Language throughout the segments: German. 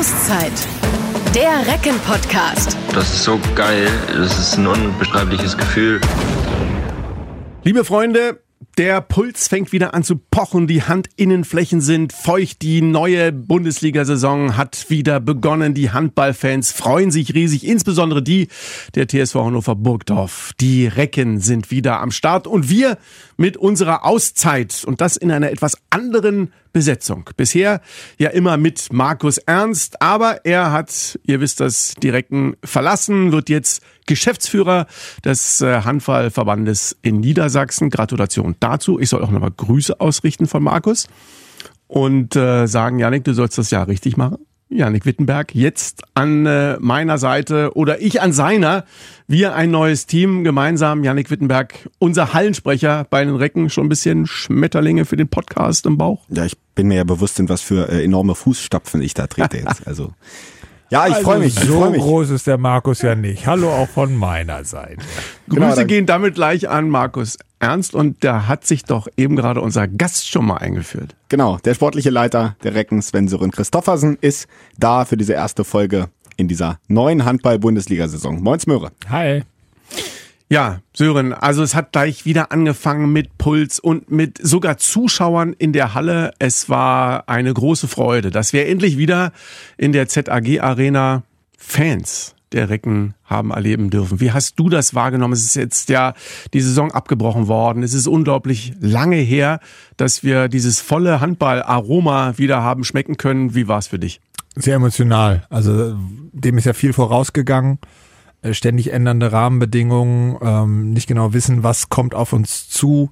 Auszeit. Der Recken-Podcast. Das ist so geil. Das ist ein unbeschreibliches Gefühl. Liebe Freunde, der Puls fängt wieder an zu pochen, die Handinnenflächen sind feucht, die neue Bundesliga-Saison hat wieder begonnen, die Handballfans freuen sich riesig, insbesondere die der TSV Hannover Burgdorf. Die Recken sind wieder am Start und wir mit unserer Auszeit und das in einer etwas anderen Besetzung. Bisher ja immer mit Markus Ernst, aber er hat, ihr wisst das, direkten verlassen, wird jetzt Geschäftsführer des äh, Handballverbandes in Niedersachsen. Gratulation dazu. Ich soll auch nochmal Grüße ausrichten von Markus und äh, sagen, Janik, du sollst das ja richtig machen. Janik Wittenberg jetzt an äh, meiner Seite oder ich an seiner. Wir ein neues Team gemeinsam. Janik Wittenberg, unser Hallensprecher bei den Recken, schon ein bisschen Schmetterlinge für den Podcast im Bauch. Ja, ich bin mir ja bewusst, in was für äh, enorme Fußstapfen ich da trete jetzt. Also ja, ich also freue mich. So freu mich. groß ist der Markus ja nicht. Hallo auch von meiner Seite. Grüße genau, gehen damit gleich an Markus Ernst und da hat sich doch eben gerade unser Gast schon mal eingeführt. Genau, der sportliche Leiter der Recken, Sven Sören Christoffersen, ist da für diese erste Folge in dieser neuen Handball-Bundesliga-Saison. Moin Möhre. Hi. Ja, Sören, also es hat gleich wieder angefangen mit Puls und mit sogar Zuschauern in der Halle. Es war eine große Freude, dass wir endlich wieder in der ZAG Arena Fans der Recken haben erleben dürfen. Wie hast du das wahrgenommen? Es ist jetzt ja die Saison abgebrochen worden. Es ist unglaublich lange her, dass wir dieses volle Handball-Aroma wieder haben schmecken können. Wie war es für dich? Sehr emotional. Also dem ist ja viel vorausgegangen. Äh, ständig ändernde Rahmenbedingungen, ähm, nicht genau wissen, was kommt auf uns zu.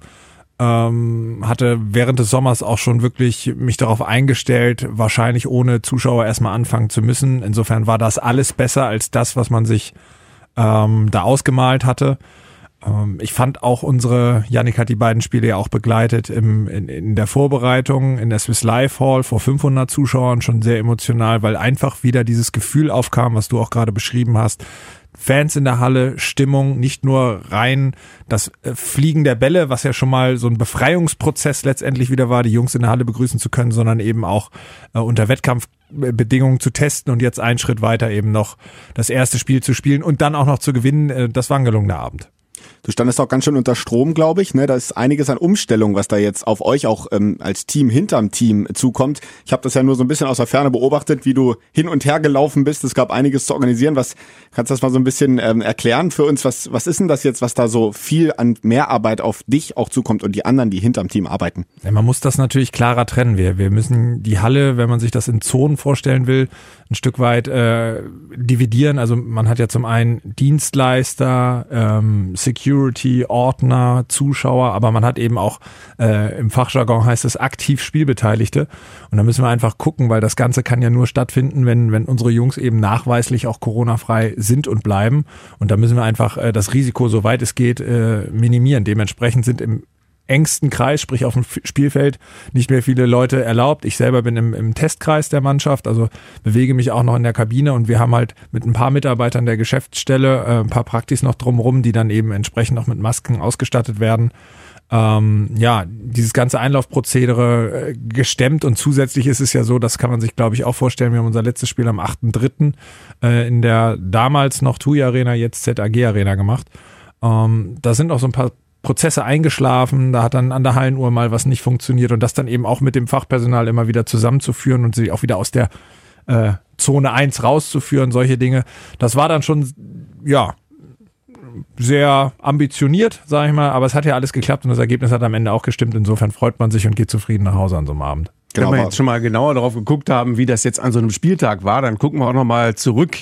Ähm, hatte während des Sommers auch schon wirklich mich darauf eingestellt, wahrscheinlich ohne Zuschauer erstmal anfangen zu müssen. Insofern war das alles besser als das, was man sich ähm, da ausgemalt hatte. Ähm, ich fand auch unsere, Yannick hat die beiden Spiele ja auch begleitet im, in, in der Vorbereitung in der Swiss Live Hall vor 500 Zuschauern schon sehr emotional, weil einfach wieder dieses Gefühl aufkam, was du auch gerade beschrieben hast, Fans in der Halle, Stimmung, nicht nur rein das äh, Fliegen der Bälle, was ja schon mal so ein Befreiungsprozess letztendlich wieder war, die Jungs in der Halle begrüßen zu können, sondern eben auch äh, unter Wettkampfbedingungen zu testen und jetzt einen Schritt weiter eben noch das erste Spiel zu spielen und dann auch noch zu gewinnen. Äh, das war ein gelungener Abend. Du standest auch ganz schön unter Strom, glaube ich. Ne? Da ist einiges an Umstellung, was da jetzt auf euch auch ähm, als Team hinterm Team zukommt. Ich habe das ja nur so ein bisschen aus der Ferne beobachtet, wie du hin und her gelaufen bist. Es gab einiges zu organisieren. Was kannst du das mal so ein bisschen ähm, erklären für uns? Was was ist denn das jetzt, was da so viel an Mehrarbeit auf dich auch zukommt und die anderen, die hinterm Team arbeiten? Ja, man muss das natürlich klarer trennen. Wir wir müssen die Halle, wenn man sich das in Zonen vorstellen will, ein Stück weit äh, dividieren. Also man hat ja zum einen Dienstleister, ähm, Security, Ordner, Zuschauer, aber man hat eben auch äh, im Fachjargon heißt es aktiv Spielbeteiligte. Und da müssen wir einfach gucken, weil das Ganze kann ja nur stattfinden, wenn, wenn unsere Jungs eben nachweislich auch Corona-frei sind und bleiben. Und da müssen wir einfach äh, das Risiko, soweit es geht, äh, minimieren. Dementsprechend sind im engsten Kreis, sprich auf dem Spielfeld, nicht mehr viele Leute erlaubt. Ich selber bin im, im Testkreis der Mannschaft, also bewege mich auch noch in der Kabine und wir haben halt mit ein paar Mitarbeitern der Geschäftsstelle äh, ein paar Praktis noch drumherum, die dann eben entsprechend auch mit Masken ausgestattet werden. Ähm, ja, dieses ganze Einlaufprozedere äh, gestemmt und zusätzlich ist es ja so, das kann man sich glaube ich auch vorstellen, wir haben unser letztes Spiel am 8.3. Äh, in der damals noch TUI Arena, jetzt ZAG Arena gemacht. Ähm, da sind auch so ein paar Prozesse eingeschlafen, da hat dann an der Hallenuhr mal was nicht funktioniert und das dann eben auch mit dem Fachpersonal immer wieder zusammenzuführen und sie auch wieder aus der äh, Zone 1 rauszuführen, solche Dinge. Das war dann schon, ja, sehr ambitioniert, sage ich mal, aber es hat ja alles geklappt und das Ergebnis hat am Ende auch gestimmt. Insofern freut man sich und geht zufrieden nach Hause an so einem Abend. Genau, Wenn wir jetzt schon mal genauer darauf geguckt haben, wie das jetzt an so einem Spieltag war, dann gucken wir auch noch mal zurück.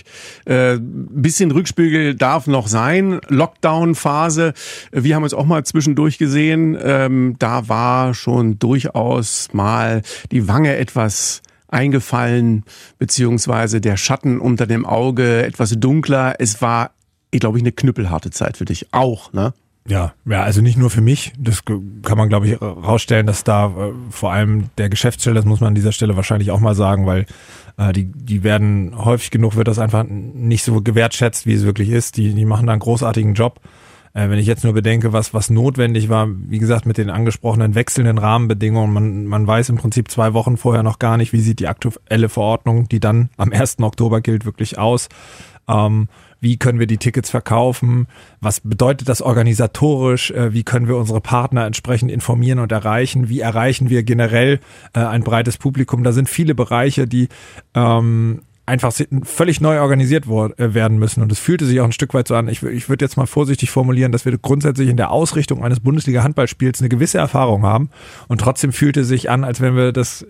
Äh, bisschen Rückspiegel darf noch sein. Lockdown-Phase. Wir haben uns auch mal zwischendurch gesehen. Ähm, da war schon durchaus mal die Wange etwas eingefallen, beziehungsweise der Schatten unter dem Auge etwas dunkler. Es war, ich glaube ich, eine knüppelharte Zeit für dich auch, ne? Ja, ja, also nicht nur für mich. Das kann man, glaube ich, rausstellen, dass da äh, vor allem der Geschäftsstelle, das muss man an dieser Stelle wahrscheinlich auch mal sagen, weil äh, die, die werden häufig genug wird das einfach nicht so gewertschätzt, wie es wirklich ist. Die, die machen da einen großartigen Job. Äh, wenn ich jetzt nur bedenke, was, was notwendig war, wie gesagt, mit den angesprochenen wechselnden Rahmenbedingungen, man, man weiß im Prinzip zwei Wochen vorher noch gar nicht, wie sieht die aktuelle Verordnung, die dann am 1. Oktober gilt, wirklich aus. Ähm, wie können wir die Tickets verkaufen, was bedeutet das organisatorisch, äh, wie können wir unsere Partner entsprechend informieren und erreichen, wie erreichen wir generell äh, ein breites Publikum. Da sind viele Bereiche, die ähm, einfach völlig neu organisiert äh, werden müssen. Und es fühlte sich auch ein Stück weit so an. Ich, ich würde jetzt mal vorsichtig formulieren, dass wir grundsätzlich in der Ausrichtung eines Bundesliga-Handballspiels eine gewisse Erfahrung haben. Und trotzdem fühlte sich an, als wenn wir das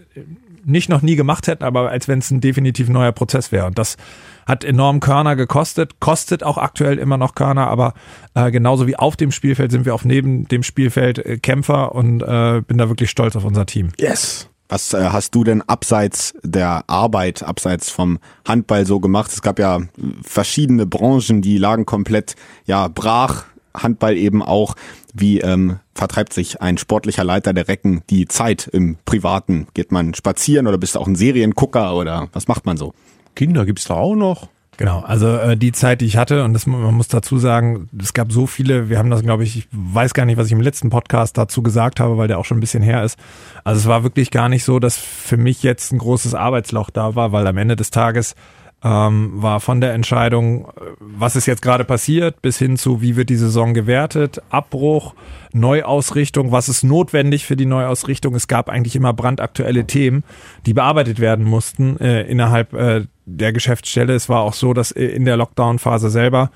nicht noch nie gemacht hätten, aber als wenn es ein definitiv neuer Prozess wäre. Und das hat enorm Körner gekostet, kostet auch aktuell immer noch Körner, aber äh, genauso wie auf dem Spielfeld sind wir auch neben dem Spielfeld äh, Kämpfer und äh, bin da wirklich stolz auf unser Team. Yes. Was äh, hast du denn abseits der Arbeit, abseits vom Handball so gemacht? Es gab ja verschiedene Branchen, die lagen komplett ja brach. Handball eben auch. Wie ähm, vertreibt sich ein sportlicher Leiter der Recken die Zeit im Privaten? Geht man spazieren oder bist du auch ein Seriengucker oder was macht man so? Kinder gibt's da auch noch. Genau, also äh, die Zeit, die ich hatte, und das, man muss dazu sagen, es gab so viele, wir haben das, glaube ich, ich weiß gar nicht, was ich im letzten Podcast dazu gesagt habe, weil der auch schon ein bisschen her ist. Also es war wirklich gar nicht so, dass für mich jetzt ein großes Arbeitsloch da war, weil am Ende des Tages ähm, war von der Entscheidung, äh, was ist jetzt gerade passiert, bis hin zu, wie wird die Saison gewertet, Abbruch, Neuausrichtung, was ist notwendig für die Neuausrichtung. Es gab eigentlich immer brandaktuelle Themen, die bearbeitet werden mussten äh, innerhalb äh, der Geschäftsstelle. Es war auch so, dass äh, in der Lockdown-Phase selber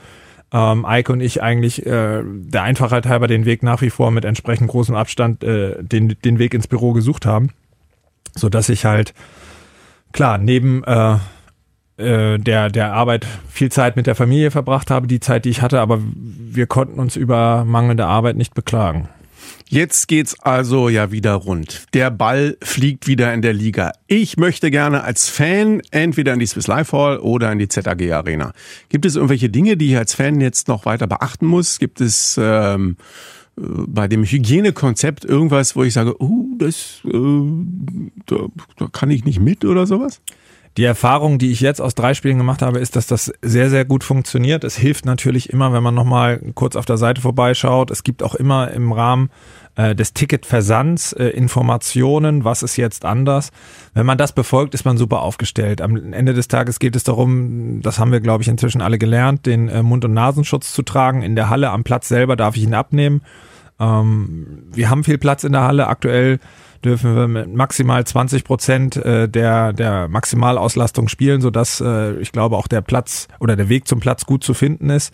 ähm, Eike und ich eigentlich äh, der Einfachheit halber den Weg nach wie vor mit entsprechend großem Abstand äh, den, den Weg ins Büro gesucht haben, so dass ich halt klar neben äh, äh, der, der Arbeit viel Zeit mit der Familie verbracht habe, die Zeit, die ich hatte, aber wir konnten uns über mangelnde Arbeit nicht beklagen. Jetzt geht's also ja wieder rund. Der Ball fliegt wieder in der Liga. Ich möchte gerne als Fan entweder in die Swiss Life Hall oder in die ZAG Arena. Gibt es irgendwelche Dinge, die ich als Fan jetzt noch weiter beachten muss? Gibt es ähm, äh, bei dem Hygienekonzept irgendwas, wo ich sage, uh, das, äh, da, da kann ich nicht mit oder sowas? Die Erfahrung, die ich jetzt aus drei Spielen gemacht habe, ist, dass das sehr, sehr gut funktioniert. Es hilft natürlich immer, wenn man nochmal kurz auf der Seite vorbeischaut. Es gibt auch immer im Rahmen äh, des Ticketversands äh, Informationen, was ist jetzt anders. Wenn man das befolgt, ist man super aufgestellt. Am Ende des Tages geht es darum, das haben wir, glaube ich, inzwischen alle gelernt, den äh, Mund- und Nasenschutz zu tragen. In der Halle am Platz selber darf ich ihn abnehmen. Ähm, wir haben viel Platz in der Halle. Aktuell dürfen wir mit maximal 20 Prozent äh, der, der Maximalauslastung spielen, sodass äh, ich glaube auch der Platz oder der Weg zum Platz gut zu finden ist.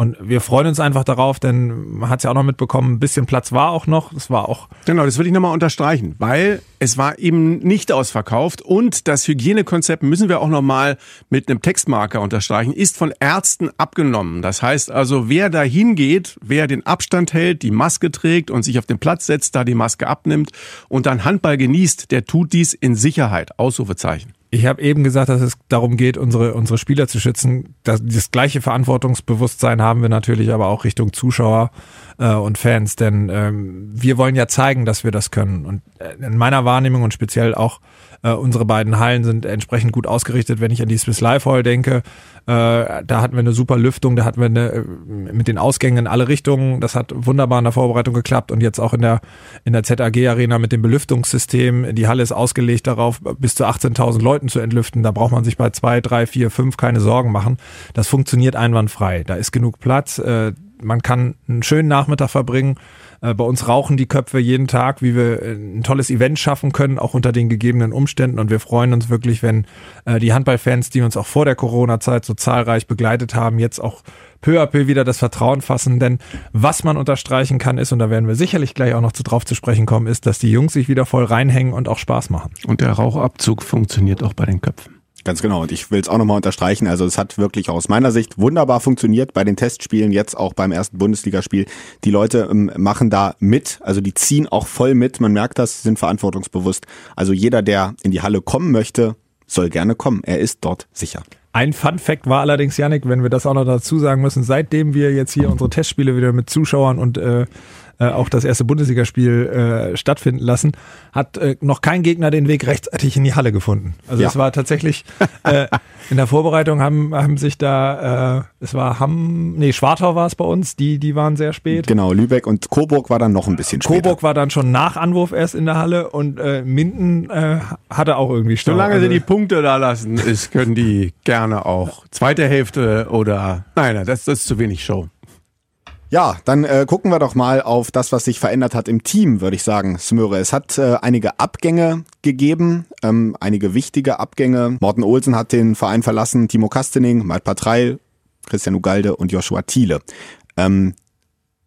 Und wir freuen uns einfach darauf, denn man hat es ja auch noch mitbekommen, ein bisschen Platz war auch noch. Das war auch. Genau, das will ich nochmal unterstreichen, weil es war eben nicht ausverkauft und das Hygienekonzept müssen wir auch nochmal mit einem Textmarker unterstreichen, ist von Ärzten abgenommen. Das heißt also, wer da hingeht, wer den Abstand hält, die Maske trägt und sich auf den Platz setzt, da die Maske abnimmt und dann Handball genießt, der tut dies in Sicherheit. Ausrufezeichen. Ich habe eben gesagt, dass es darum geht, unsere, unsere Spieler zu schützen. Das, das gleiche Verantwortungsbewusstsein haben wir natürlich aber auch Richtung Zuschauer äh, und Fans, denn ähm, wir wollen ja zeigen, dass wir das können. Und äh, in meiner Wahrnehmung und speziell auch äh, unsere beiden Hallen sind entsprechend gut ausgerichtet. Wenn ich an die Swiss Life Hall denke, äh, da hatten wir eine super Lüftung, da hatten wir eine, äh, mit den Ausgängen in alle Richtungen. Das hat wunderbar in der Vorbereitung geklappt und jetzt auch in der, in der ZAG Arena mit dem Belüftungssystem. Die Halle ist ausgelegt darauf, bis zu 18.000 Leuten zu entlüften. Da braucht man sich bei zwei, drei, vier, fünf keine Sorgen machen. Das funktioniert einwandfrei. Da ist genug Platz. Äh, man kann einen schönen Nachmittag verbringen. Äh, bei uns rauchen die Köpfe jeden Tag, wie wir äh, ein tolles Event schaffen können, auch unter den gegebenen Umständen. Und wir freuen uns wirklich, wenn äh, die Handballfans, die uns auch vor der Corona-Zeit so zahlreich begleitet haben, jetzt auch peu à peu wieder das Vertrauen fassen. Denn was man unterstreichen kann, ist, und da werden wir sicherlich gleich auch noch zu drauf zu sprechen kommen, ist, dass die Jungs sich wieder voll reinhängen und auch Spaß machen. Und der Rauchabzug funktioniert auch bei den Köpfen. Ganz genau. Und ich will es auch nochmal unterstreichen. Also es hat wirklich aus meiner Sicht wunderbar funktioniert bei den Testspielen, jetzt auch beim ersten Bundesligaspiel. Die Leute ähm, machen da mit, also die ziehen auch voll mit. Man merkt das, sind verantwortungsbewusst. Also jeder, der in die Halle kommen möchte, soll gerne kommen. Er ist dort sicher. Ein Fun Fact war allerdings, Yannick, wenn wir das auch noch dazu sagen müssen, seitdem wir jetzt hier unsere Testspiele wieder mit Zuschauern und äh, äh, auch das erste Bundesligaspiel äh, stattfinden lassen, hat äh, noch kein Gegner den Weg rechtzeitig in die Halle gefunden. Also Ja. es war tatsächlich äh, in der Vorbereitung haben, haben sich da, äh, es war Hamm, nee, Schwartau war es bei uns, die, die waren sehr spät. Genau, Lübeck und Coburg war dann noch ein bisschen später. Coburg war dann schon nach Anwurf erst in der Halle und äh, Minden äh, hatte auch irgendwie Stau. Solange Also- sie die Punkte da lassen, ist, können die gerne auch zweite Hälfte oder. Nein, nein, das, das ist zu wenig Show. Ja, dann äh, gucken wir doch mal auf das, was sich verändert hat im Team, würde ich sagen, Smöre. Es hat äh, einige Abgänge gegeben, ähm, einige wichtige Abgänge. Morten Olsen hat den Verein verlassen, Timo Kastening, Malt Patreil, Christian Ugalde und Joshua Thiele. Ähm,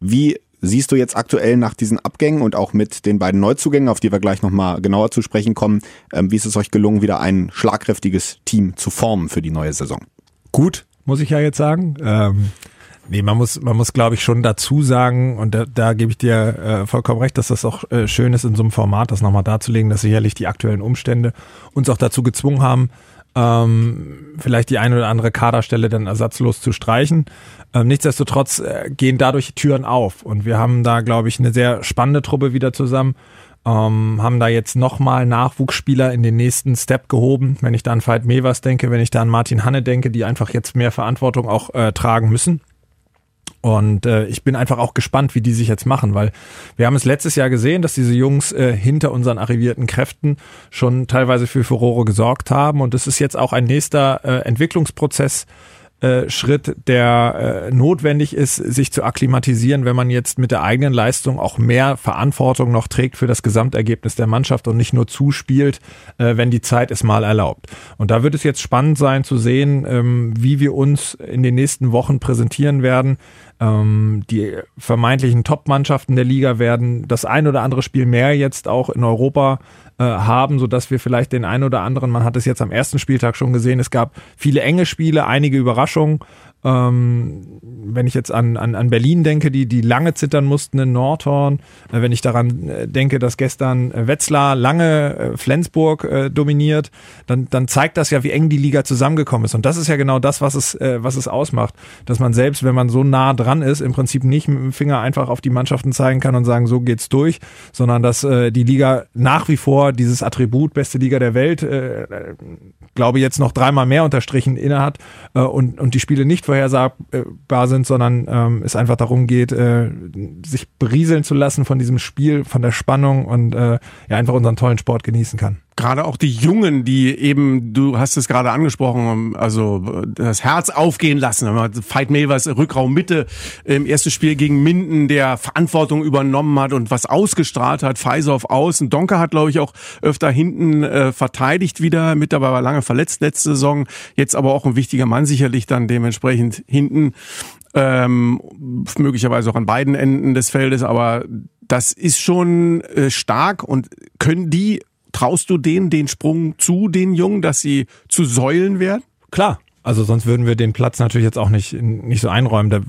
wie siehst du jetzt aktuell nach diesen Abgängen und auch mit den beiden Neuzugängen, auf die wir gleich nochmal genauer zu sprechen kommen, ähm, wie ist es euch gelungen, wieder ein schlagkräftiges Team zu formen für die neue Saison? gut, muss ich ja jetzt sagen. Ähm, nee, man muss, man muss, glaube ich, schon dazu sagen, und da, da gebe ich dir äh, vollkommen recht, dass das auch äh, schön ist, in so einem Format das nochmal darzulegen, dass sicherlich die aktuellen Umstände uns auch dazu gezwungen haben, ähm, vielleicht die eine oder andere Kaderstelle dann ersatzlos zu streichen. Ähm, nichtsdestotrotz äh, gehen dadurch Türen auf und wir haben da, glaube ich, eine sehr spannende Truppe wieder zusammen. Ähm, haben da jetzt nochmal Nachwuchsspieler in den nächsten Step gehoben. Wenn ich da an Veit Mevers denke, wenn ich da an Martin Hanne denke, die einfach jetzt mehr Verantwortung auch äh, tragen müssen. Und äh, ich bin einfach auch gespannt, wie die sich jetzt machen, weil wir haben es letztes Jahr gesehen, dass diese Jungs äh, hinter unseren arrivierten Kräften schon teilweise für Furore gesorgt haben. Und es ist jetzt auch ein nächster äh, Entwicklungsprozess, äh, Schritt, der äh, notwendig ist, sich zu akklimatisieren, wenn man jetzt mit der eigenen Leistung auch mehr Verantwortung noch trägt für das Gesamtergebnis der Mannschaft und nicht nur zuspielt, äh, wenn die Zeit es mal erlaubt. Und da wird es jetzt spannend sein zu sehen, ähm, wie wir uns in den nächsten Wochen präsentieren werden. Ähm, die vermeintlichen Top-Mannschaften der Liga werden das ein oder andere Spiel mehr jetzt auch in Europa äh, haben, so dass wir vielleicht den einen oder anderen, man hat es jetzt am ersten Spieltag schon gesehen, es gab viele enge Spiele, einige Überraschungen. Ähm, wenn ich jetzt an, an, an Berlin denke, die, die lange zittern mussten in Nordhorn, äh, wenn ich daran äh, denke, dass gestern äh, Wetzlar lange äh, Flensburg äh, dominiert, dann, dann zeigt das ja, wie eng die Liga zusammengekommen ist. Und das ist ja genau das, was es, was es ausmacht. Dass man selbst, wenn man so nah dran ist, im Prinzip nicht mit dem Finger einfach auf die Mannschaften zeigen kann und sagen, so geht's durch, sondern dass die Liga nach wie vor dieses Attribut beste Liga der Welt, glaube jetzt noch dreimal mehr unterstrichen innehat und, und die Spiele nicht vorhersagbar sind, sondern ähm, es einfach darum geht, äh, sich berieseln zu lassen von diesem Spiel, von der Spannung und äh, ja einfach unseren tollen Sport genießen kann. Gerade auch die Jungen, die eben, du hast es gerade angesprochen, also das Herz aufgehen lassen. Veit Mevers Rückraum Mitte im ersten Spiel gegen Minden, der Verantwortung übernommen hat und was ausgestrahlt hat. Pfizer auf Außen. Donker hat, glaube ich, auch öfter hinten äh, verteidigt wieder. Mit dabei war lange verletzt letzte Saison. Jetzt aber auch ein wichtiger Mann sicherlich dann dementsprechend hinten. Ähm, möglicherweise auch an beiden Enden des Feldes. Aber das ist schon äh, stark und können die Traust du denen den Sprung zu, den Jungen, dass sie zu Säulen werden? Klar. Also sonst würden wir den Platz natürlich jetzt auch nicht, nicht so einräumen. Da,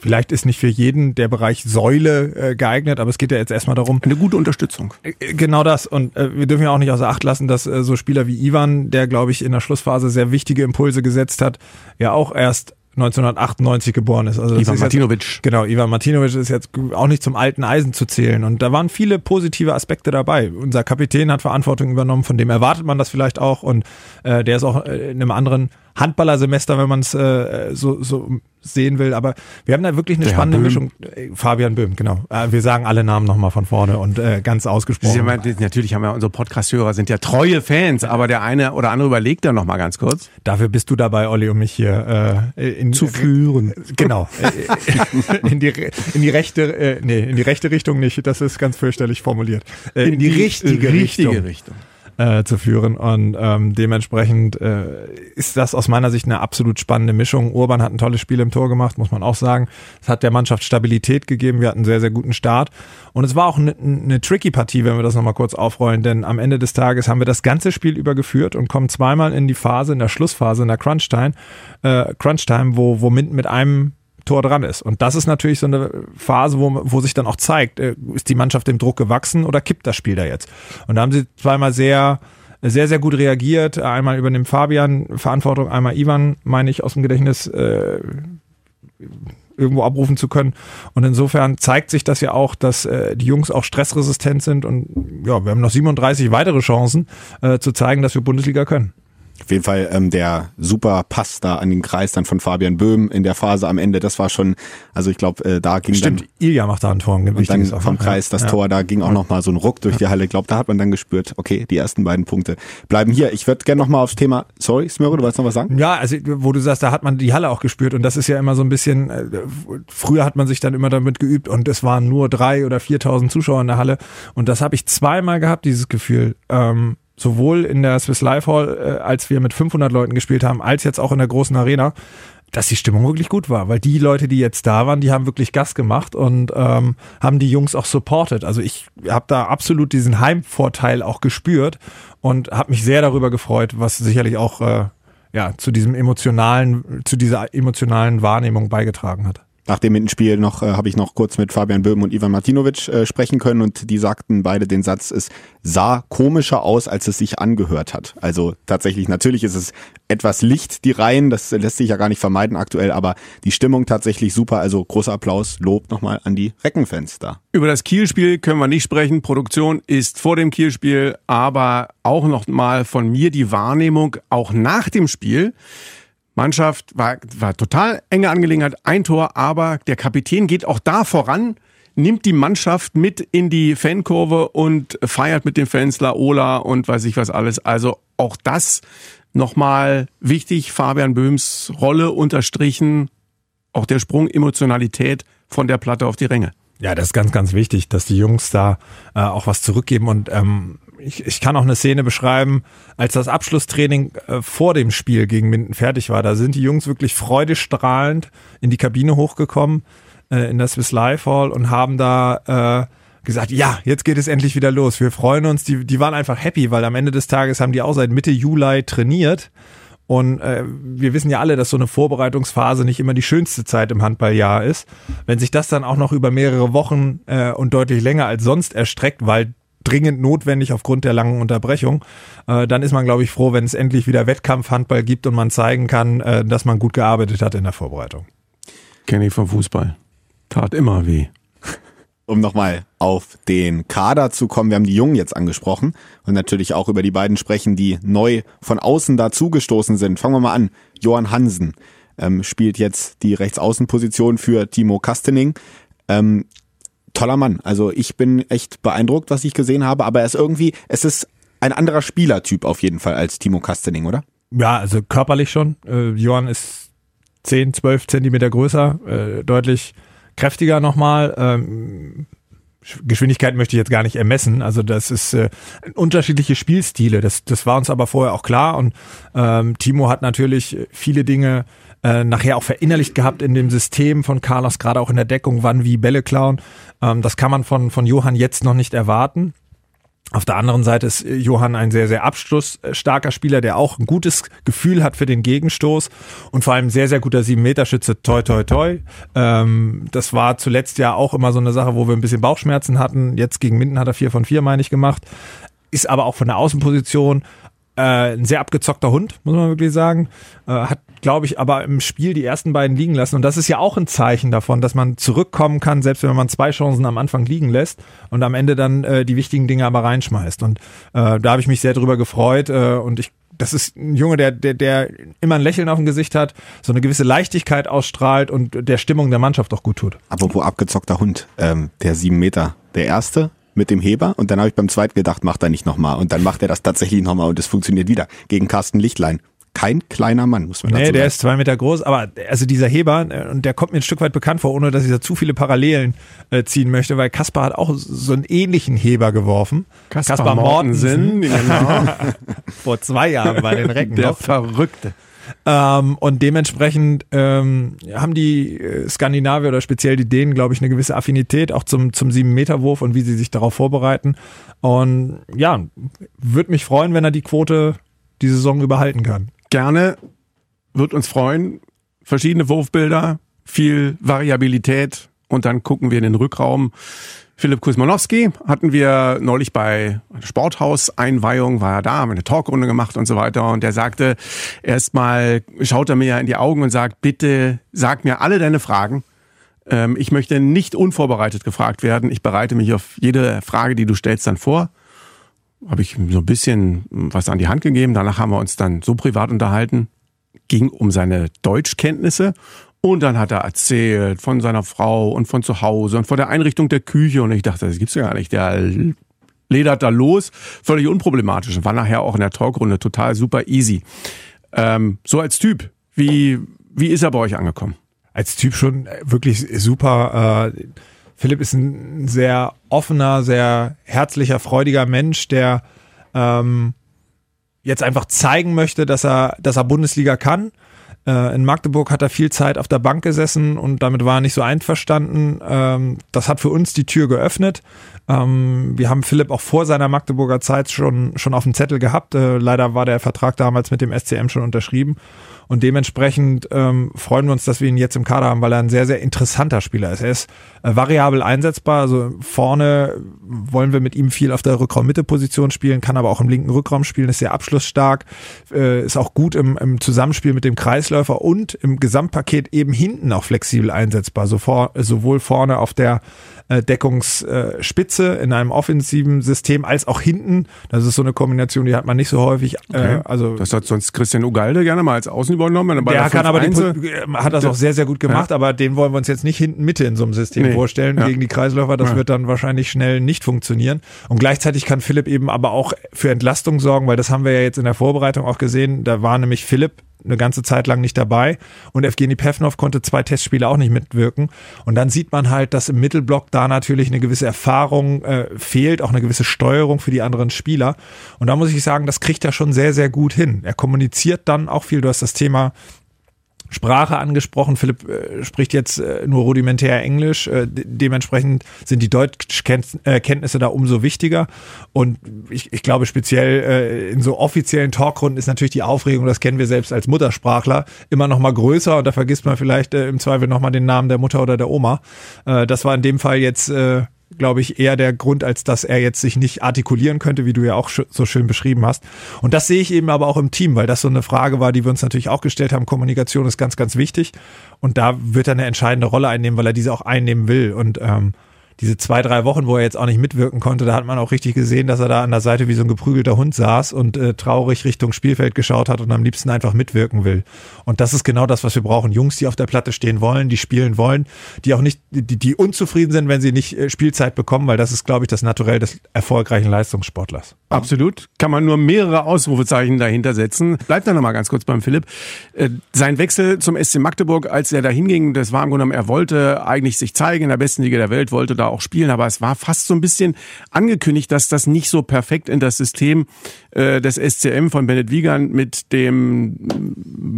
vielleicht ist nicht für jeden der Bereich Säule äh, geeignet, aber es geht ja jetzt erstmal darum. Eine gute Unterstützung. Äh, Genau das. Und äh, wir dürfen ja auch nicht außer Acht lassen, dass äh, so Spieler wie Ivan, der glaube ich in der Schlussphase sehr wichtige Impulse gesetzt hat, ja auch erst 1998 geboren ist. Also Ivan Martinovic. Genau, Ivan Martinovic ist jetzt auch nicht zum alten Eisen zu zählen. Und da waren viele positive Aspekte dabei. Unser Kapitän hat Verantwortung übernommen, von dem erwartet man das vielleicht auch. Und äh, der ist auch in einem anderen Handballersemester, wenn man es äh, so, so sehen will. Aber wir haben da wirklich eine Der spannende. Mischung. Äh, Fabian Böhm, genau. Äh, wir sagen alle Namen nochmal von vorne und äh, ganz Sie ausgesprochen. haben ja- Natürlich haben ja unsere Podcast-Hörer sind ja treue Fans, aber der eine oder andere überlegt da noch mal ganz kurz. Dafür bist du dabei, Olli, um mich hier äh, in, Zu führen. Genau. Äh, in, die, in die rechte, äh, nee, in die rechte Richtung nicht. Das ist ganz fürchterlich formuliert. Äh, in, die, richtige, richtige Richtung, Richtung. Äh, zu führen. Und ähm, dementsprechend äh, ist das aus meiner Sicht eine absolut spannende Mischung. Urban hat ein tolles Spiel im Tor gemacht, muss man auch sagen. Es hat der Mannschaft Stabilität gegeben. Wir hatten einen sehr, sehr guten Start. Und es war auch eine, eine tricky Partie, wenn wir das nochmal kurz aufrollen, denn am Ende des Tages haben wir das ganze Spiel über geführt und kommen zweimal in die Phase, in der Schlussphase, in der Crunch-Time, äh, Crunch-Time, wo, wo Mint mit einem Tor dran ist. Und das ist natürlich so eine Phase, wo, wo sich dann auch zeigt, äh, ist die Mannschaft dem Druck gewachsen oder kippt das Spiel da jetzt? Und da haben sie zweimal sehr, sehr, sehr gut reagiert. Einmal übernimmt Fabian Verantwortung, einmal Ivan, meine ich, aus dem Gedächtnis. Äh, irgendwo abrufen zu können. Und insofern zeigt sich das ja auch, dass äh, die Jungs auch stressresistent sind und ja, wir haben noch 37 weitere Chancen äh, zu zeigen, dass wir Bundesliga können. Auf jeden Fall ähm, der super Pass da an den Kreis dann von Fabian Böhm in der Phase am Ende, das war schon, also ich glaube, äh, da ging Stimmt, dann Ilja macht da ein Tor. Ein und dann vom noch, Kreis das ja. Tor, da ging auch noch mal so ein Ruck durch die Halle. Ich glaube, da hat man dann gespürt, okay, die ersten beiden Punkte bleiben hier. Ich würde gerne noch mal aufs Thema, sorry, Smöre, du wolltest noch was sagen? Ja, also wo du sagst, da hat man die Halle auch gespürt und das ist ja immer so ein bisschen, äh, früher hat man sich dann immer damit geübt und es waren nur drei oder 4.000 Zuschauer in der Halle und das habe ich zweimal gehabt, dieses Gefühl. Ähm, sowohl in der Swiss Life Hall, äh, als wir mit 500 Leuten gespielt haben, als jetzt auch in der großen Arena, dass die Stimmung wirklich gut war, weil die Leute, die jetzt da waren, die haben wirklich Gas gemacht und ähm, haben die Jungs auch supported. Also ich habe da absolut diesen Heimvorteil auch gespürt und habe mich sehr darüber gefreut, was sicherlich auch äh, ja zu diesem emotionalen, zu dieser emotionalen Wahrnehmung beigetragen hat. Nach dem Hinspiel noch äh, habe ich noch kurz mit Fabian Böhm und Ivan Martinovic äh, sprechen können und die sagten beide den Satz, es sah komischer aus, als es sich angehört hat. Also tatsächlich, natürlich ist es etwas Licht, die Reihen, das lässt sich ja gar nicht vermeiden aktuell, aber die Stimmung tatsächlich super. Also großer Applaus, Lob nochmal an die Reckenfans da. Über das Kielspiel können wir nicht sprechen. Produktion ist vor dem Kielspiel, aber auch noch mal von mir die Wahrnehmung, auch nach dem Spiel. Mannschaft war, war total enge Angelegenheit, ein Tor, aber der Kapitän geht auch da voran, nimmt die Mannschaft mit in die Fankurve und feiert mit den Fans Laola und weiß ich was alles. Also auch das nochmal wichtig, Fabian Böhms Rolle unterstrichen, auch der Sprung Emotionalität von der Platte auf die Ränge. Ja, das ist ganz, ganz wichtig, dass die Jungs da äh, auch was zurückgeben. Und ähm, ich, ich kann auch eine Szene beschreiben, als das Abschlusstraining äh, vor dem Spiel gegen Minden fertig war. Da sind die Jungs wirklich freudestrahlend in die Kabine hochgekommen, äh, in der Swiss Life Hall und haben da äh, gesagt, ja, jetzt geht es endlich wieder los. Wir freuen uns. Die, die waren einfach happy, weil am Ende des Tages haben die auch seit Mitte Juli trainiert. Und äh, wir wissen ja alle, dass so eine Vorbereitungsphase nicht immer die schönste Zeit im Handballjahr ist. Wenn sich das dann auch noch über mehrere Wochen äh, und deutlich länger als sonst erstreckt, weil dringend notwendig aufgrund der langen Unterbrechung, äh, dann ist man, glaube ich, froh, wenn es endlich wieder Wettkampfhandball gibt und man zeigen kann, äh, dass man gut gearbeitet hat in der Vorbereitung. Kenne ich vom Fußball. Tat immer weh. um nochmal auf den Kader zu kommen, wir haben die Jungen jetzt angesprochen und natürlich auch über die beiden sprechen, die neu von außen dazugestoßen sind. Fangen wir mal an. Johann Hansen ähm, spielt jetzt die Rechtsaußenposition für Timo Kastening. Ähm, toller Mann. Also ich bin echt beeindruckt, was ich gesehen habe, aber er ist irgendwie, es ist ein anderer Spielertyp auf jeden Fall als Timo Kastening, oder? Ja, also körperlich schon. Äh, Johann ist 10, 12 Zentimeter größer, äh, deutlich kräftiger nochmal. Ähm, Geschwindigkeit möchte ich jetzt gar nicht ermessen. Also das ist äh, unterschiedliche Spielstile. Das, das war uns aber vorher auch klar. Und ähm, Timo hat natürlich viele Dinge äh, nachher auch verinnerlicht gehabt in dem System von Carlos, gerade auch in der Deckung, wann wie Bälle klauen. Ähm, das kann man von, von Johann jetzt noch nicht erwarten. Auf der anderen Seite ist Johann ein sehr, sehr abschlussstarker Spieler, der auch ein gutes Gefühl hat für den Gegenstoß und vor allem sehr, sehr guter Sieben-Meter-Schütze, toi, toi, toi. Ähm, das war zuletzt ja auch immer so eine Sache, wo wir ein bisschen Bauchschmerzen hatten. Jetzt gegen Minden hat er vier von vier, meine ich, gemacht. Ist aber auch von der Außenposition äh, ein sehr abgezockter Hund, muss man wirklich sagen. Äh, hat, glaube ich, aber im Spiel die ersten beiden liegen lassen. Und das ist ja auch ein Zeichen davon, dass man zurückkommen kann, selbst wenn man zwei Chancen am Anfang liegen lässt und am Ende dann äh, die wichtigen Dinge aber reinschmeißt. Und äh, da habe ich mich sehr drüber gefreut äh, und ich das ist ein Junge, der, der, der immer ein Lächeln auf dem Gesicht hat, so eine gewisse Leichtigkeit ausstrahlt und der Stimmung der Mannschaft auch gut tut. Apropos abgezockter Hund, ähm, der sieben Meter, der erste mit dem Heber und dann habe ich beim zweiten gedacht, macht er nicht nochmal und dann macht er das tatsächlich nochmal und es funktioniert wieder gegen Carsten Lichtlein. Kein kleiner Mann, muss man dazu Nee, sagen. der ist zwei Meter groß, aber also dieser Heber, äh, und der kommt mir ein Stück weit bekannt vor, ohne dass ich da zu viele Parallelen äh, ziehen möchte, weil Kaspar hat auch so einen ähnlichen Heber geworfen. Kaspar Mortensen, genau. vor zwei Jahren bei den Recken Der noch. Verrückte. Ähm, und dementsprechend ähm, haben die äh, Skandinavier oder speziell die Dänen, glaube ich, eine gewisse Affinität auch zum, zum 7-Meter-Wurf und wie sie sich darauf vorbereiten. Und ja, würde mich freuen, wenn er die Quote die Saison überhalten kann. Gerne, wird uns freuen. Verschiedene Wurfbilder, viel Variabilität und dann gucken wir in den Rückraum. Philipp Kusmanowski hatten wir neulich bei Sporthaus-Einweihung, war er da, haben eine Talkrunde gemacht und so weiter. Und er sagte, erstmal schaut er mir in die Augen und sagt, bitte sag mir alle deine Fragen Ähm, ich möchte nicht unvorbereitet gefragt werden. Ich bereite mich auf jede Frage, die du stellst, dann vor. Habe ich so ein bisschen was an die Hand gegeben. Danach haben wir uns dann so privat unterhalten. Ging um seine Deutschkenntnisse. Und dann hat er erzählt von seiner Frau und von zu Hause und von der Einrichtung der Küche. Und ich dachte, das gibt's ja gar nicht. Der ledert da los. Völlig unproblematisch. War nachher auch in der Talkrunde total super easy. Ähm, so als Typ, wie, wie ist er bei euch angekommen? Als Typ schon wirklich super. Äh, Philipp ist ein sehr offener, sehr herzlicher, freudiger Mensch, der ähm, jetzt einfach zeigen möchte, dass er, dass er Bundesliga kann. Äh, in Magdeburg hat er viel Zeit auf der Bank gesessen und damit war er nicht so einverstanden. Ähm, das hat für uns die Tür geöffnet. Ähm, wir haben Philipp auch vor seiner Magdeburger Zeit schon, schon auf dem Zettel gehabt. Äh, leider war der Vertrag damals mit dem SCM schon unterschrieben. Und dementsprechend ähm, freuen wir uns, dass wir ihn jetzt im Kader haben, weil er ein sehr, sehr interessanter Spieler ist. Er ist äh, variabel einsetzbar. Also vorne wollen wir mit ihm viel auf der Rückraum-Mitte-Position spielen, kann aber auch im linken Rückraum spielen, ist sehr abschlussstark, äh, ist auch gut im, im Zusammenspiel mit dem Kreisläufer und im Gesamtpaket eben hinten auch flexibel einsetzbar. So vor, sowohl vorne auf der äh, Deckungsspitze in einem offensiven System als auch hinten. Das ist so eine Kombination, die hat man nicht so häufig. Äh, okay. Äh, also das hat sonst Christian Ugalde gerne mal als Außen übernommen. Der, kann aber die, hat das auch sehr, sehr gut gemacht, ja. aber den wollen wir uns jetzt nicht hinten Mitte in so einem System nee. vorstellen ja. gegen die Kreisläufer. Das ja. wird dann wahrscheinlich schnell nicht funktionieren. Und gleichzeitig kann Philipp eben aber auch für Entlastung sorgen, weil das haben wir ja jetzt in der Vorbereitung auch gesehen. Da war nämlich Philipp eine ganze Zeit lang nicht dabei und Evgeny Pevnov konnte zwei Testspiele auch nicht mitwirken. Und dann sieht man halt, dass im Mittelblock da natürlich eine gewisse Erfahrung äh, fehlt, auch eine gewisse Steuerung für die anderen Spieler. Und da muss ich sagen, das kriegt er schon sehr, sehr gut hin. Er kommuniziert dann auch viel. Du hast das Thema Sprache angesprochen. Philipp äh, spricht jetzt äh, nur rudimentär Englisch. Äh, de dementsprechend sind die Deutschkenntnisse da umso wichtiger. Und ich, ich glaube, speziell äh, in so offiziellen Talkrunden ist natürlich die Aufregung, das kennen wir selbst als Muttersprachler, immer noch mal größer. Und da vergisst man vielleicht äh, im Zweifel noch mal den Namen der Mutter oder der Oma. Äh, das war in dem Fall jetzt äh, glaube ich, eher der Grund, als dass er jetzt sich nicht artikulieren könnte, wie du ja auch so schön beschrieben hast. Und das sehe ich eben aber auch im Team, weil das so eine Frage war, die wir uns natürlich auch gestellt haben. Kommunikation ist ganz, ganz wichtig. Und da wird er eine entscheidende Rolle einnehmen, weil er diese auch einnehmen will. Und ähm, diese zwei, drei Wochen, wo er jetzt auch nicht mitwirken konnte, da hat man auch richtig gesehen, dass er da an der Seite wie so ein geprügelter Hund saß und äh, traurig Richtung Spielfeld geschaut hat und am liebsten einfach mitwirken will. Und das ist genau das, was wir brauchen. Jungs, die auf der Platte stehen wollen, die spielen wollen, die auch nicht, die, die unzufrieden sind, wenn sie nicht äh, Spielzeit bekommen, weil das ist, glaube ich, das Naturell des erfolgreichen Leistungssportlers. Absolut. Kann man nur mehrere Ausrufezeichen dahinter setzen. Bleibt da nochmal ganz kurz beim Philipp. Äh, sein Wechsel zum SC Magdeburg, als er da hinging, das war im Grunde genommen, er wollte eigentlich sich zeigen in der besten Liga der Welt, wollte da auch spielen, aber es war fast so ein bisschen angekündigt, dass das nicht so perfekt in das System äh, des SCM von Bennett Wiegand mit dem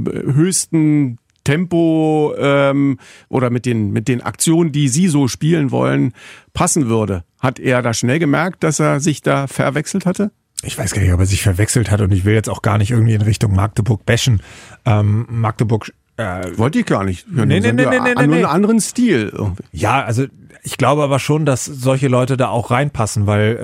äh, höchsten Tempo ähm, oder mit den mit den Aktionen, die Sie so spielen wollen, passen würde. Hat er da schnell gemerkt, dass er sich da verwechselt hatte? ich weiß gar nicht, ob er sich verwechselt hat und ich will jetzt auch gar nicht irgendwie in Richtung Magdeburg bashen. Ähm, Magdeburg äh, Wollte ich gar nicht. Ja, nee, nee, nee, nee, nee, nee, nur einen anderen Stil. Irgendwie. Ja, also ich glaube aber schon, dass solche Leute da auch reinpassen, weil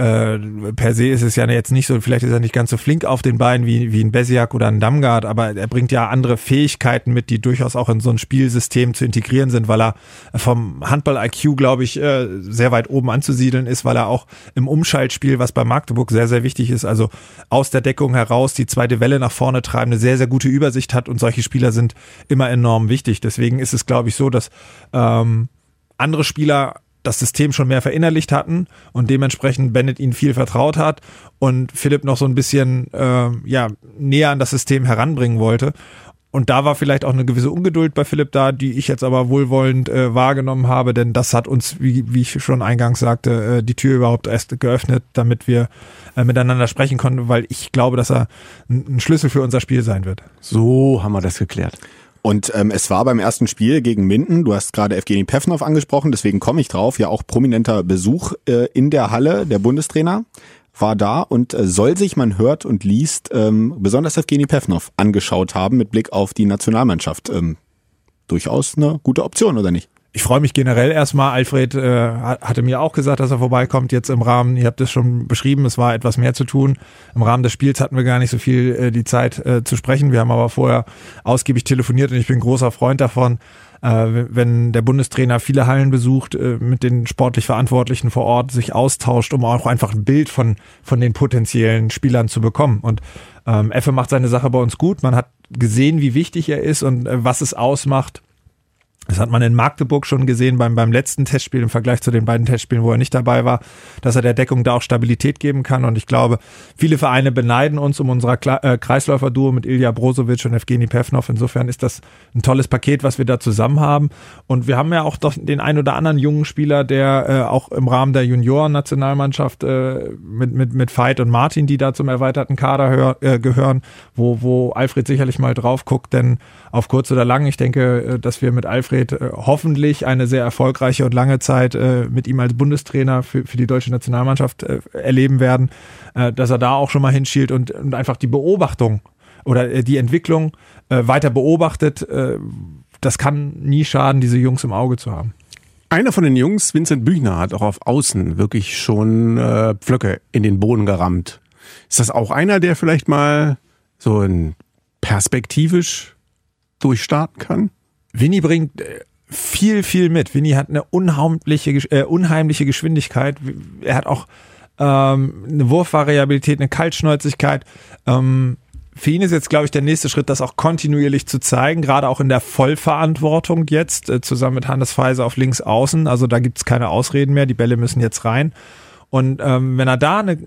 äh, per se ist es ja jetzt nicht so, vielleicht ist er nicht ganz so flink auf den Beinen wie, wie ein Besiak oder ein Damgard, aber er bringt ja andere Fähigkeiten mit, die durchaus auch in so ein Spielsystem zu integrieren sind, weil er vom Handball-IQ, glaube ich, äh, sehr weit oben anzusiedeln ist, weil er auch im Umschaltspiel, was bei Magdeburg sehr, sehr wichtig ist, also aus der Deckung heraus die zweite Welle nach vorne treiben, eine sehr, sehr gute Übersicht hat und solche Spieler sind immer enorm wichtig. Deswegen ist es, glaube ich, so, dass ähm, andere Spieler das System schon mehr verinnerlicht hatten und dementsprechend Bennett ihnen viel vertraut hat und Philipp noch so ein bisschen äh, ja, näher an das System heranbringen wollte. Und da war vielleicht auch eine gewisse Ungeduld bei Philipp da, die ich jetzt aber wohlwollend äh, wahrgenommen habe, denn das hat uns, wie, wie ich schon eingangs sagte, äh, die Tür überhaupt erst geöffnet, damit wir äh, miteinander sprechen konnten, weil ich glaube, dass er ein Schlüssel für unser Spiel sein wird. So haben wir das geklärt. Und ähm, es war beim ersten Spiel gegen Minden, du hast gerade Evgeny Pevnov angesprochen, deswegen komme ich drauf, ja auch prominenter Besuch äh, in der Halle, der Bundestrainer war da und äh, soll sich, man hört und liest, ähm, besonders Evgeny Pevnov angeschaut haben mit Blick auf die Nationalmannschaft. Ähm, durchaus eine gute Option, oder nicht? Ich freue mich generell erstmal. Alfred äh, hatte mir auch gesagt, dass er vorbeikommt jetzt im Rahmen, ihr habt es schon beschrieben, es war etwas mehr zu tun. Im Rahmen des Spiels hatten wir gar nicht so viel äh, die Zeit äh, zu sprechen. Wir haben aber vorher ausgiebig telefoniert und ich bin großer Freund davon, äh, wenn der Bundestrainer viele Hallen besucht, äh, mit den sportlich Verantwortlichen vor Ort sich austauscht, um auch einfach ein Bild von, von den potenziellen Spielern zu bekommen. Und ähm, Effe macht seine Sache bei uns gut. Man hat gesehen, wie wichtig er ist und äh, was es ausmacht das hat man in Magdeburg schon gesehen beim, beim letzten Testspiel im Vergleich zu den beiden Testspielen, wo er nicht dabei war, dass er der Deckung da auch Stabilität geben kann. Und ich glaube, viele Vereine beneiden uns um unser äh, Kreisläufer-Duo mit Ilja Brozovic und Evgeny Pevnov. Insofern ist das ein tolles Paket, was wir da zusammen haben. Und wir haben ja auch doch den ein oder anderen jungen Spieler, der äh, auch im Rahmen der Junioren-Nationalmannschaft äh, mit, mit, mit Veit und Martin, die da zum erweiterten Kader hör, äh, gehören, wo, wo Alfred sicherlich mal drauf guckt, denn auf kurz oder lang, ich denke, äh, dass wir mit Alfred Alfred äh, hoffentlich eine sehr erfolgreiche und lange Zeit äh, mit ihm als Bundestrainer für, für die deutsche Nationalmannschaft äh, erleben werden, äh, dass er da auch schon mal hinschielt und, und einfach die Beobachtung oder äh, die Entwicklung äh, weiter beobachtet. das kann nie schaden, diese Jungs im Auge zu haben. Einer von den Jungs, Vincent Büchner, hat auch auf Außen wirklich schon äh, Pflöcke in den Boden gerammt. Ist das auch einer, der vielleicht mal so ein perspektivisch durchstarten kann? Winnie bringt äh, viel, viel mit. Winnie hat eine unheimliche, äh, unheimliche Geschwindigkeit. Er hat auch ähm, eine Wurfvariabilität, eine Kaltschnäuzigkeit. Ähm, für ihn ist jetzt, glaube ich, der nächste Schritt, das auch kontinuierlich zu zeigen, gerade auch in der Vollverantwortung jetzt, äh, zusammen mit Hannes Feiser auf links außen. Also da gibt es keine Ausreden mehr, die Bälle müssen jetzt rein. Und ähm, wenn er da eine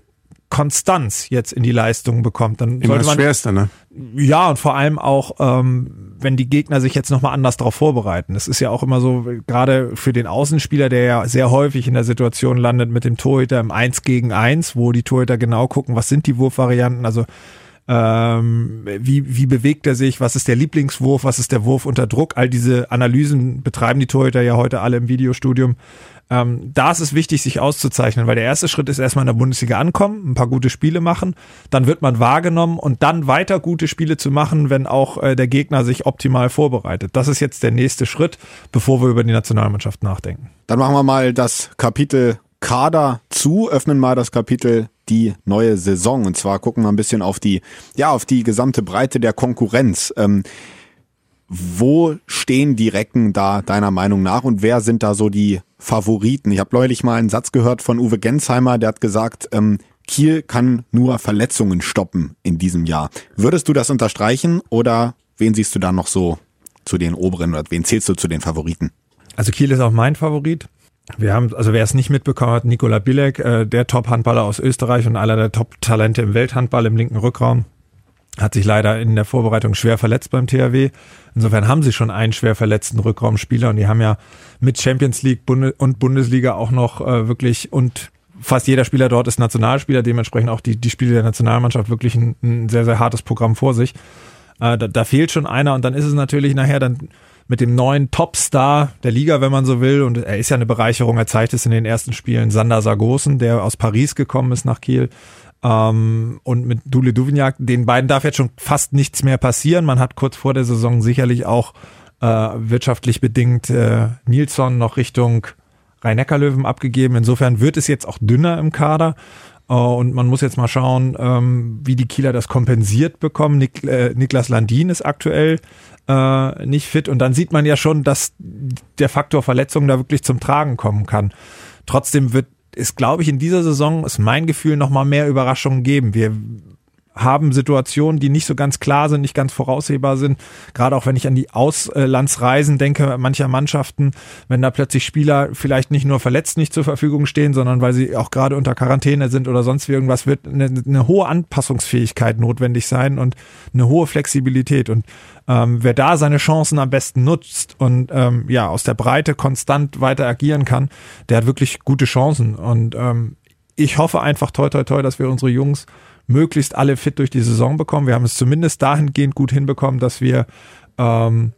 Konstanz jetzt in die Leistung bekommt, dann Immer sollte man. Das Schwerste, ne? Ja, und vor allem auch, ähm, wenn die Gegner sich jetzt nochmal anders darauf vorbereiten. Das ist ja auch immer so, gerade für den Außenspieler, der ja sehr häufig in der Situation landet mit dem Torhüter im Eins gegen Eins, wo die Torhüter genau gucken, was sind die Wurfvarianten, also ähm, wie, wie bewegt er sich, was ist der Lieblingswurf, was ist der Wurf unter Druck, all diese Analysen betreiben die Torhüter ja heute alle im Videostudium. Ähm, da ist es wichtig, sich auszuzeichnen, weil der erste Schritt ist erstmal in der Bundesliga ankommen, ein paar gute Spiele machen, dann wird man wahrgenommen und dann weiter gute Spiele zu machen, wenn auch äh, der Gegner sich optimal vorbereitet. Das ist jetzt der nächste Schritt, bevor wir über die Nationalmannschaft nachdenken. Dann machen wir mal das Kapitel Kader zu, öffnen mal das Kapitel die neue Saison. Und zwar gucken wir ein bisschen auf die, ja, auf die gesamte Breite der Konkurrenz. Ähm, wo stehen die Recken da deiner Meinung nach und wer sind da so die Favoriten? Ich habe neulich mal einen Satz gehört von Uwe Gensheimer, der hat gesagt, ähm, Kiel kann nur Verletzungen stoppen in diesem Jahr. Würdest du das unterstreichen oder wen siehst du da noch so zu den oberen oder wen zählst du zu den Favoriten? Also Kiel ist auch mein Favorit. Wir haben, also wer es nicht mitbekommen hat, Nikola Bilek, äh, der Top-Handballer aus Österreich und einer der Top-Talente im Welthandball im linken Rückraum, hat sich leider in der Vorbereitung schwer verletzt beim THW. Insofern haben sie schon einen schwer verletzten Rückraumspieler und die haben ja mit Champions League und Bundesliga auch noch äh, wirklich und fast jeder Spieler dort ist Nationalspieler, dementsprechend auch die, die Spiele der Nationalmannschaft wirklich ein, ein sehr, sehr hartes Programm vor sich. Äh, da, da fehlt schon einer und dann ist es natürlich nachher dann mit dem neuen Topstar der Liga, wenn man so will. Und er ist ja eine Bereicherung. Er zeigt es in den ersten Spielen. Sander Sargosen, der aus Paris gekommen ist nach Kiel. Ähm, und mit Dule Duvignac, den beiden darf jetzt schon fast nichts mehr passieren. Man hat kurz vor der Saison sicherlich auch äh, wirtschaftlich bedingt äh, Nilsson noch Richtung Rhein-Neckar-Löwen abgegeben. Insofern wird es jetzt auch dünner im Kader. Uh, und man muss jetzt mal schauen, ähm, wie die Kieler das kompensiert bekommen. Äh, Niklas Landin ist aktuell äh, nicht fit. Und dann sieht man ja schon, dass der Faktor Verletzung da wirklich zum Tragen kommen kann. Trotzdem wird es, glaube ich, in dieser Saison, ist mein Gefühl, noch mal mehr Überraschungen geben. Wir haben Situationen, die nicht so ganz klar sind, nicht ganz voraussehbar sind. Gerade auch wenn ich an die Auslandsreisen denke, mancher Mannschaften, wenn da plötzlich Spieler vielleicht nicht nur verletzt nicht zur Verfügung stehen, sondern weil sie auch gerade unter Quarantäne sind oder sonst irgendwas, wird eine, eine hohe Anpassungsfähigkeit notwendig sein und eine hohe Flexibilität. Und ähm, wer da seine Chancen am besten nutzt und ähm, ja aus der Breite konstant weiter agieren kann, der hat wirklich gute Chancen. Und ähm, ich hoffe einfach toi toi toi, dass wir unsere Jungs möglichst alle fit durch die Saison bekommen. Wir haben es zumindest dahingehend gut hinbekommen, dass wir ähm,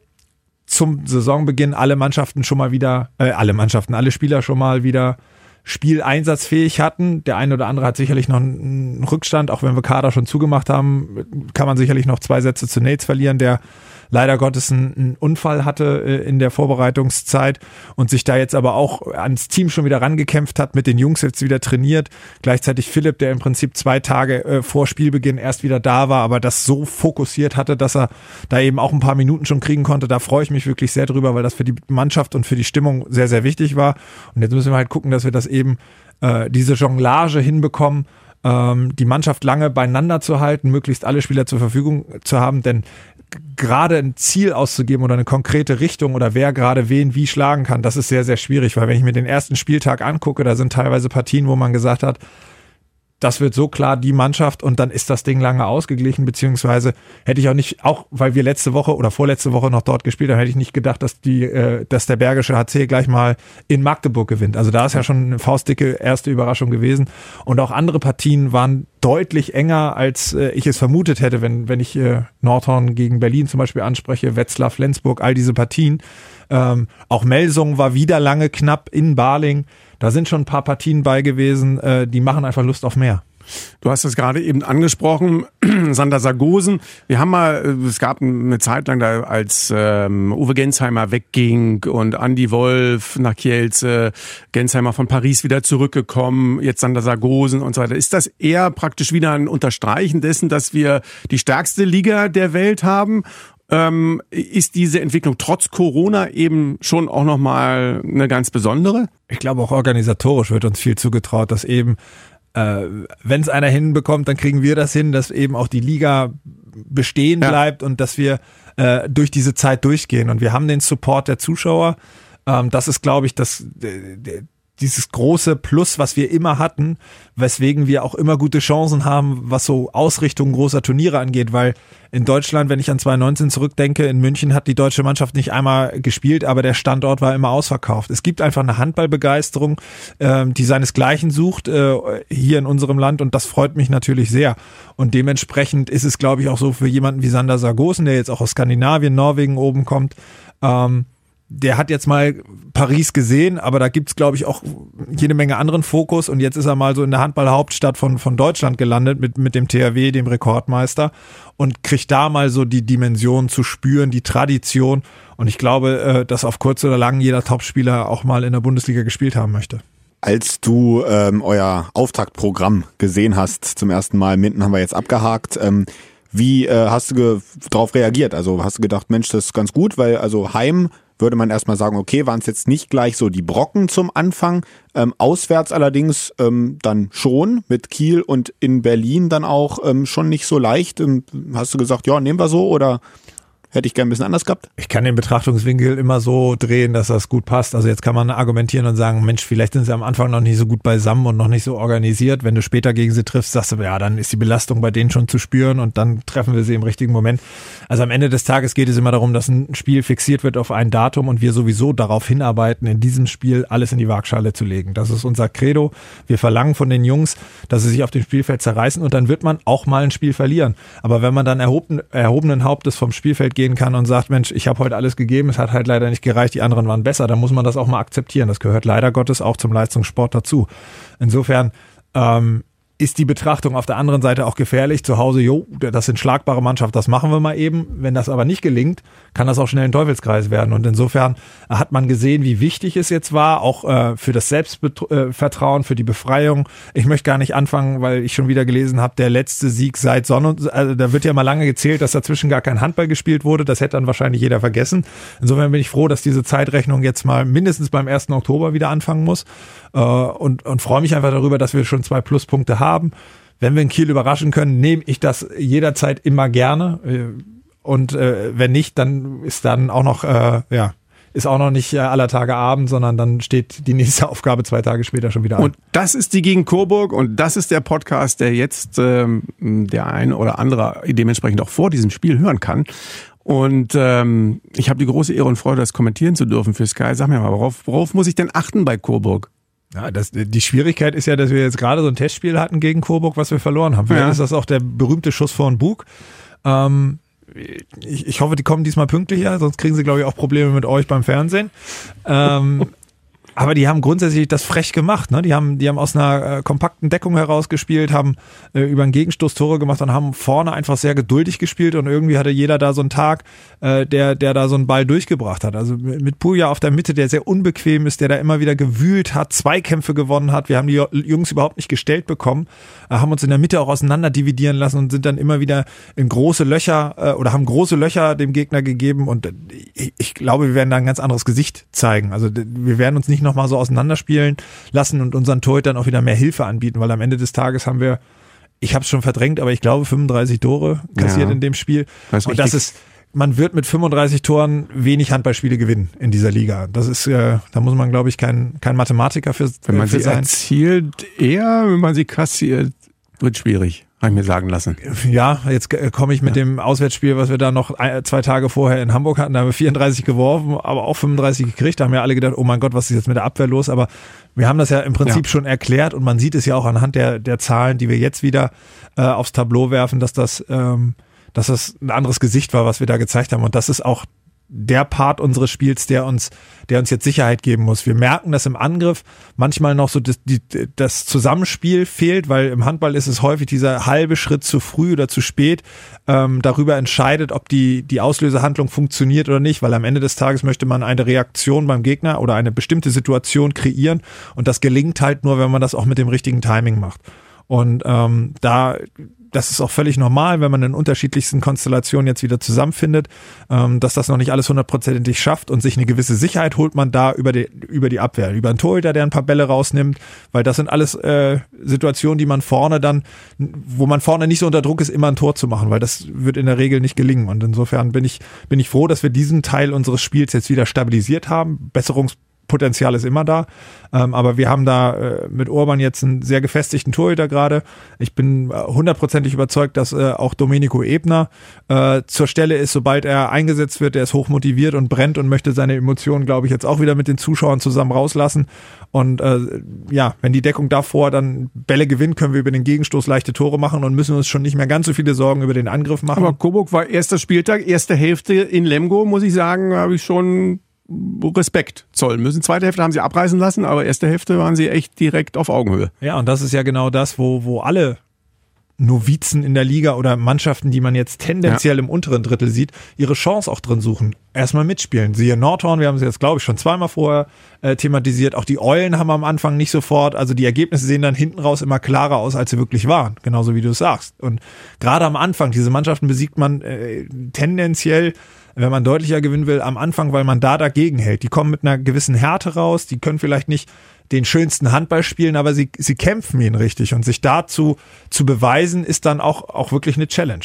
zum Saisonbeginn alle Mannschaften schon mal wieder, äh, alle Mannschaften, alle Spieler schon mal wieder spieleinsatzfähig hatten. Der eine oder andere hat sicherlich noch einen Rückstand, auch wenn wir Kader schon zugemacht haben, kann man sicherlich noch zwei Sätze zu Nates verlieren, der leider Gottes einen, einen Unfall hatte äh, in der Vorbereitungszeit und sich da jetzt aber auch ans Team schon wieder rangekämpft hat, mit den Jungs jetzt wieder trainiert. Gleichzeitig Philipp, der im Prinzip zwei Tage äh, vor Spielbeginn erst wieder da war, aber das so fokussiert hatte, dass er da eben auch ein paar Minuten schon kriegen konnte. Da freue ich mich wirklich sehr drüber, weil das für die Mannschaft und für die Stimmung sehr, sehr wichtig war. Und jetzt müssen wir halt gucken, dass wir das eben äh, diese Jonglage hinbekommen, ähm, die Mannschaft lange beieinander zu halten, möglichst alle Spieler zur Verfügung zu haben, denn gerade ein Ziel auszugeben oder eine konkrete Richtung oder wer gerade wen wie schlagen kann, das ist sehr, sehr schwierig, weil wenn ich mir den ersten Spieltag angucke, da sind teilweise Partien, wo man gesagt hat, das wird so klar die Mannschaft und dann ist das Ding lange ausgeglichen, beziehungsweise hätte ich auch nicht, auch weil wir letzte Woche oder vorletzte Woche noch dort gespielt haben, hätte ich nicht gedacht, dass die, äh, dass der Bergische HC gleich mal in Magdeburg gewinnt. Also da ist ja schon eine faustdicke erste Überraschung gewesen. Und auch andere Partien waren deutlich enger, als äh, ich es vermutet hätte, wenn, wenn ich äh, Nordhorn gegen Berlin zum Beispiel anspreche, Wetzlar, Flensburg, all diese Partien. Ähm, auch Melsung war wieder lange knapp in Baling. Da sind schon ein paar Partien bei gewesen, äh, die machen einfach Lust auf mehr. Du hast es gerade eben angesprochen, Sander Sargosen. Wir haben mal, äh, es gab eine Zeit lang, da als ähm, Uwe Gensheimer wegging und Andy Wolf nach Kielce, Gensheimer von Paris wieder zurückgekommen, jetzt Sander Sargosen und so weiter. Ist das eher praktisch wieder ein Unterstreichen dessen, dass wir die stärkste Liga der Welt haben? Ähm, ist diese Entwicklung trotz Corona eben schon auch nochmal eine ganz besondere? Ich glaube, auch organisatorisch wird uns viel zugetraut, dass eben äh, wenn es einer hinbekommt, dann kriegen wir das hin, dass eben auch die Liga bestehen ja. bleibt und dass wir äh, durch diese Zeit durchgehen. Und wir haben den Support der Zuschauer. Ähm, das ist, glaube ich, das, dieses große Plus, was wir immer hatten, weswegen wir auch immer gute Chancen haben, was so Ausrichtung großer Turniere angeht, weil in Deutschland, wenn ich an 2019 zurückdenke, in München hat die deutsche Mannschaft nicht einmal gespielt, aber der Standort war immer ausverkauft. Es gibt einfach eine Handballbegeisterung, ähm, die seinesgleichen sucht äh, hier in unserem Land und das freut mich natürlich sehr. Und dementsprechend ist es, glaube ich, auch so für jemanden wie Sander Sargosen, der jetzt auch aus Skandinavien, Norwegen oben kommt, ähm, der hat jetzt mal Paris gesehen, aber da gibt's glaube ich, auch jede Menge anderen Fokus. Und jetzt ist er mal so in der Handballhauptstadt von, von Deutschland gelandet mit, mit dem THW, dem Rekordmeister, und kriegt da mal so die Dimension zu spüren, die Tradition. Und ich glaube, äh, dass auf kurz oder lang jeder Topspieler auch mal in der Bundesliga gespielt haben möchte. Als du ähm, euer Auftaktprogramm gesehen hast, zum ersten Mal, Minden haben wir jetzt abgehakt, ähm, wie äh, hast du darauf reagiert? Also hast du gedacht, Mensch, das ist ganz gut, weil also Heim würde man erstmal sagen, okay, waren es jetzt nicht gleich so die Brocken zum Anfang. Ähm, auswärts allerdings ähm, dann schon mit Kiel und in Berlin dann auch ähm, schon nicht so leicht. Ähm, hast du gesagt, ja, nehmen wir so oder Hätte ich gern ein bisschen anders gehabt. Ich kann den Betrachtungswinkel immer so drehen, dass das gut passt. Also jetzt kann man argumentieren und sagen, Mensch, vielleicht sind sie am Anfang noch nicht so gut beisammen und noch nicht so organisiert. Wenn du später gegen sie triffst, sagst du, ja, dann ist die Belastung bei denen schon zu spüren und dann treffen wir sie im richtigen Moment. Also am Ende des Tages geht es immer darum, dass ein Spiel fixiert wird auf ein Datum und wir sowieso darauf hinarbeiten, in diesem Spiel alles in die Waagschale zu legen. Das ist unser Credo. Wir verlangen von den Jungs, dass sie sich auf dem Spielfeld zerreißen und dann wird man auch mal ein Spiel verlieren. Aber wenn man dann erhoben, erhobenen Hauptes vom Spielfeld geht, gehen kann und sagt, Mensch, ich habe heute alles gegeben, es hat halt leider nicht gereicht, die anderen waren besser, dann muss man das auch mal akzeptieren. Das gehört leider Gottes auch zum Leistungssport dazu. Insofern ähm, ist die Betrachtung auf der anderen Seite auch gefährlich. Zu Hause, jo, das sind schlagbare Mannschaft, das machen wir mal eben. Wenn das aber nicht gelingt, kann das auch schnell ein Teufelskreis werden. Und insofern hat man gesehen, wie wichtig es jetzt war, auch äh, für das Selbstvertrauen, für die Befreiung. Ich möchte gar nicht anfangen, weil ich schon wieder gelesen habe, der letzte Sieg seit Sonne, also da wird ja mal lange gezählt, dass dazwischen gar kein Handball gespielt wurde. Das hätte dann wahrscheinlich jeder vergessen. Insofern bin ich froh, dass diese Zeitrechnung jetzt mal mindestens beim 1. Oktober wieder anfangen muss. Äh, und, und freue mich einfach darüber, dass wir schon zwei Pluspunkte haben. Wenn wir in Kiel überraschen können, nehme ich das jederzeit immer gerne. Äh, und äh, wenn nicht, dann ist dann auch noch, äh, ja, ist auch noch nicht äh, aller Tage Abend, sondern dann steht die nächste Aufgabe zwei Tage später schon wieder an. Und das ist die gegen Coburg und das ist der Podcast, der jetzt ähm, der ein oder andere dementsprechend auch vor diesem Spiel hören kann. Und ähm, ich habe die große Ehre und Freude, das kommentieren zu dürfen für Sky. Sag mir mal, worauf, worauf muss ich denn achten bei Coburg? Ja, das, die Schwierigkeit ist ja, dass wir jetzt gerade so ein Testspiel hatten gegen Coburg, was wir verloren haben. Vielleicht ja. ist das auch der berühmte Schuss vor den Bug. Ähm, ich, ich hoffe, die kommen diesmal pünktlicher, sonst kriegen sie, glaube ich, auch Probleme mit euch beim Fernsehen. Ähm, aber die haben grundsätzlich das frech gemacht. Ne? Die haben, die haben aus einer äh, kompakten Deckung herausgespielt, haben äh, über einen Gegenstoß Tore gemacht und haben vorne einfach sehr geduldig gespielt und irgendwie hatte jeder da so einen Tag, äh, der, der da so einen Ball durchgebracht hat. Also mit Puja auf der Mitte, der sehr unbequem ist, der da immer wieder gewühlt hat, Zweikämpfe gewonnen hat. Wir haben die Jungs überhaupt nicht gestellt bekommen, äh, haben uns in der Mitte auch auseinander dividieren lassen und sind dann immer wieder in große Löcher äh, oder haben große Löcher dem Gegner gegeben und äh, ich, ich glaube, wir werden da ein ganz anderes Gesicht zeigen. Also wir werden uns nicht nochmal so auseinanderspielen lassen und unseren Torhütern auch wieder mehr Hilfe anbieten, weil am Ende des Tages haben wir, ich habe es schon verdrängt, aber ich glaube 35 Tore kassiert Ja. in dem Spiel. Das und das ist, man wird mit 35 Toren wenig Handballspiele gewinnen in dieser Liga. Das ist, äh, da muss man, glaube ich, kein, kein Mathematiker für, Wenn man für sie sein. erzielt, eher, wenn man sie kassiert, wird schwierig, habe ich mir sagen lassen. Ja, jetzt komme ich mit dem Auswärtsspiel, was wir da noch ein, zwei Tage vorher in Hamburg hatten, da haben wir 34 geworfen, aber auch 35 gekriegt. Da haben ja alle gedacht, oh mein Gott, was ist jetzt mit der Abwehr los? Aber wir haben das ja im Prinzip Ja. schon erklärt und man sieht es ja auch anhand der, der Zahlen, die wir jetzt wieder äh, aufs Tableau werfen, dass das, ähm, dass das ein anderes Gesicht war, was wir da gezeigt haben. Und das ist auch der Part unseres Spiels, der uns, der uns jetzt Sicherheit geben muss. Wir merken, dass im Angriff manchmal noch so das, die, das Zusammenspiel fehlt, weil im Handball ist es häufig dieser halbe Schritt zu früh oder zu spät ähm, darüber entscheidet, ob die, die Auslösehandlung funktioniert oder nicht, weil am Ende des Tages möchte man eine Reaktion beim Gegner oder eine bestimmte Situation kreieren und das gelingt halt nur, wenn man das auch mit dem richtigen Timing macht. Und ähm, da, das ist auch völlig normal, wenn man in unterschiedlichsten Konstellationen jetzt wieder zusammenfindet, ähm, dass das noch nicht alles hundertprozentig schafft und sich eine gewisse Sicherheit holt man da über die, über die Abwehr, über einen Torhüter, der ein paar Bälle rausnimmt, weil das sind alles äh, Situationen, die man vorne dann, wo man vorne nicht so unter Druck ist, immer ein Tor zu machen, weil das wird in der Regel nicht gelingen. Und insofern bin ich, bin ich froh, dass wir diesen Teil unseres Spiels jetzt wieder stabilisiert haben. Besserungs Potenzial ist immer da. Ähm, aber wir haben da äh, mit Urban jetzt einen sehr gefestigten Torhüter gerade. Ich bin äh, hundertprozentig überzeugt, dass äh, auch Domenico Ebner äh, zur Stelle ist, sobald er eingesetzt wird. Der ist hochmotiviert und brennt und möchte seine Emotionen, glaube ich, jetzt auch wieder mit den Zuschauern zusammen rauslassen. Und äh, ja, wenn die Deckung davor dann Bälle gewinnt, können wir über den Gegenstoß leichte Tore machen und müssen uns schon nicht mehr ganz so viele Sorgen über den Angriff machen. Aber Coburg war erster Spieltag, erste Hälfte in Lemgo, muss ich sagen, habe ich schon Respekt zollen müssen. Zweite Hälfte haben sie abreißen lassen, aber erste Hälfte waren sie echt direkt auf Augenhöhe. Ja, und das ist ja genau das, wo, wo alle Novizen in der Liga oder Mannschaften, die man jetzt tendenziell im unteren Drittel sieht, ihre Chance auch drin suchen. Erstmal mitspielen. Siehe Nordhorn, wir haben es jetzt, glaube ich, schon zweimal vorher äh, thematisiert. Auch die Eulen haben am Anfang nicht sofort, also die Ergebnisse sehen dann hinten raus immer klarer aus, als sie wirklich waren. Genauso wie du es sagst. Und gerade am Anfang, diese Mannschaften besiegt man äh, tendenziell wenn man deutlicher gewinnen will, am Anfang, weil man da dagegen hält. Die kommen mit einer gewissen Härte raus, die können vielleicht nicht den schönsten Handball spielen, aber sie, sie kämpfen ihn richtig und sich dazu zu beweisen, ist dann auch, auch wirklich eine Challenge.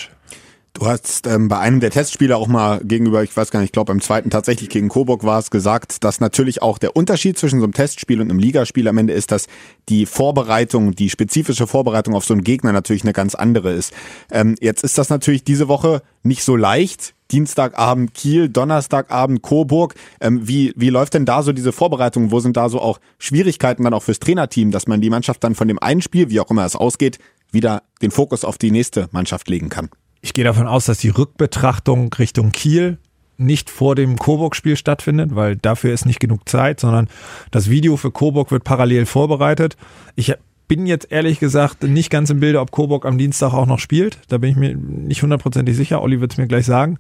Du hast ähm, bei einem der Testspiele auch mal gegenüber, ich weiß gar nicht, ich glaube beim zweiten tatsächlich gegen Coburg war es gesagt, dass natürlich auch der Unterschied zwischen so einem Testspiel und einem Ligaspiel am Ende ist, dass die Vorbereitung, die spezifische Vorbereitung auf so einen Gegner natürlich eine ganz andere ist. Ähm, jetzt ist das natürlich diese Woche nicht so leicht. Dienstagabend Kiel, Donnerstagabend Coburg. Ähm, wie, wie läuft denn da so diese Vorbereitung? Wo sind da so auch Schwierigkeiten dann auch fürs Trainerteam, dass man die Mannschaft dann von dem einen Spiel, wie auch immer es ausgeht, wieder den Fokus auf die nächste Mannschaft legen kann? Ich gehe davon aus, dass die Rückbetrachtung Richtung Kiel nicht vor dem Coburg-Spiel stattfindet, weil dafür ist nicht genug Zeit, sondern das Video für Coburg wird parallel vorbereitet. Ich bin jetzt ehrlich gesagt nicht ganz im Bilde, ob Coburg am Dienstag auch noch spielt. Da bin ich mir nicht hundertprozentig sicher. Olli wird es mir gleich sagen.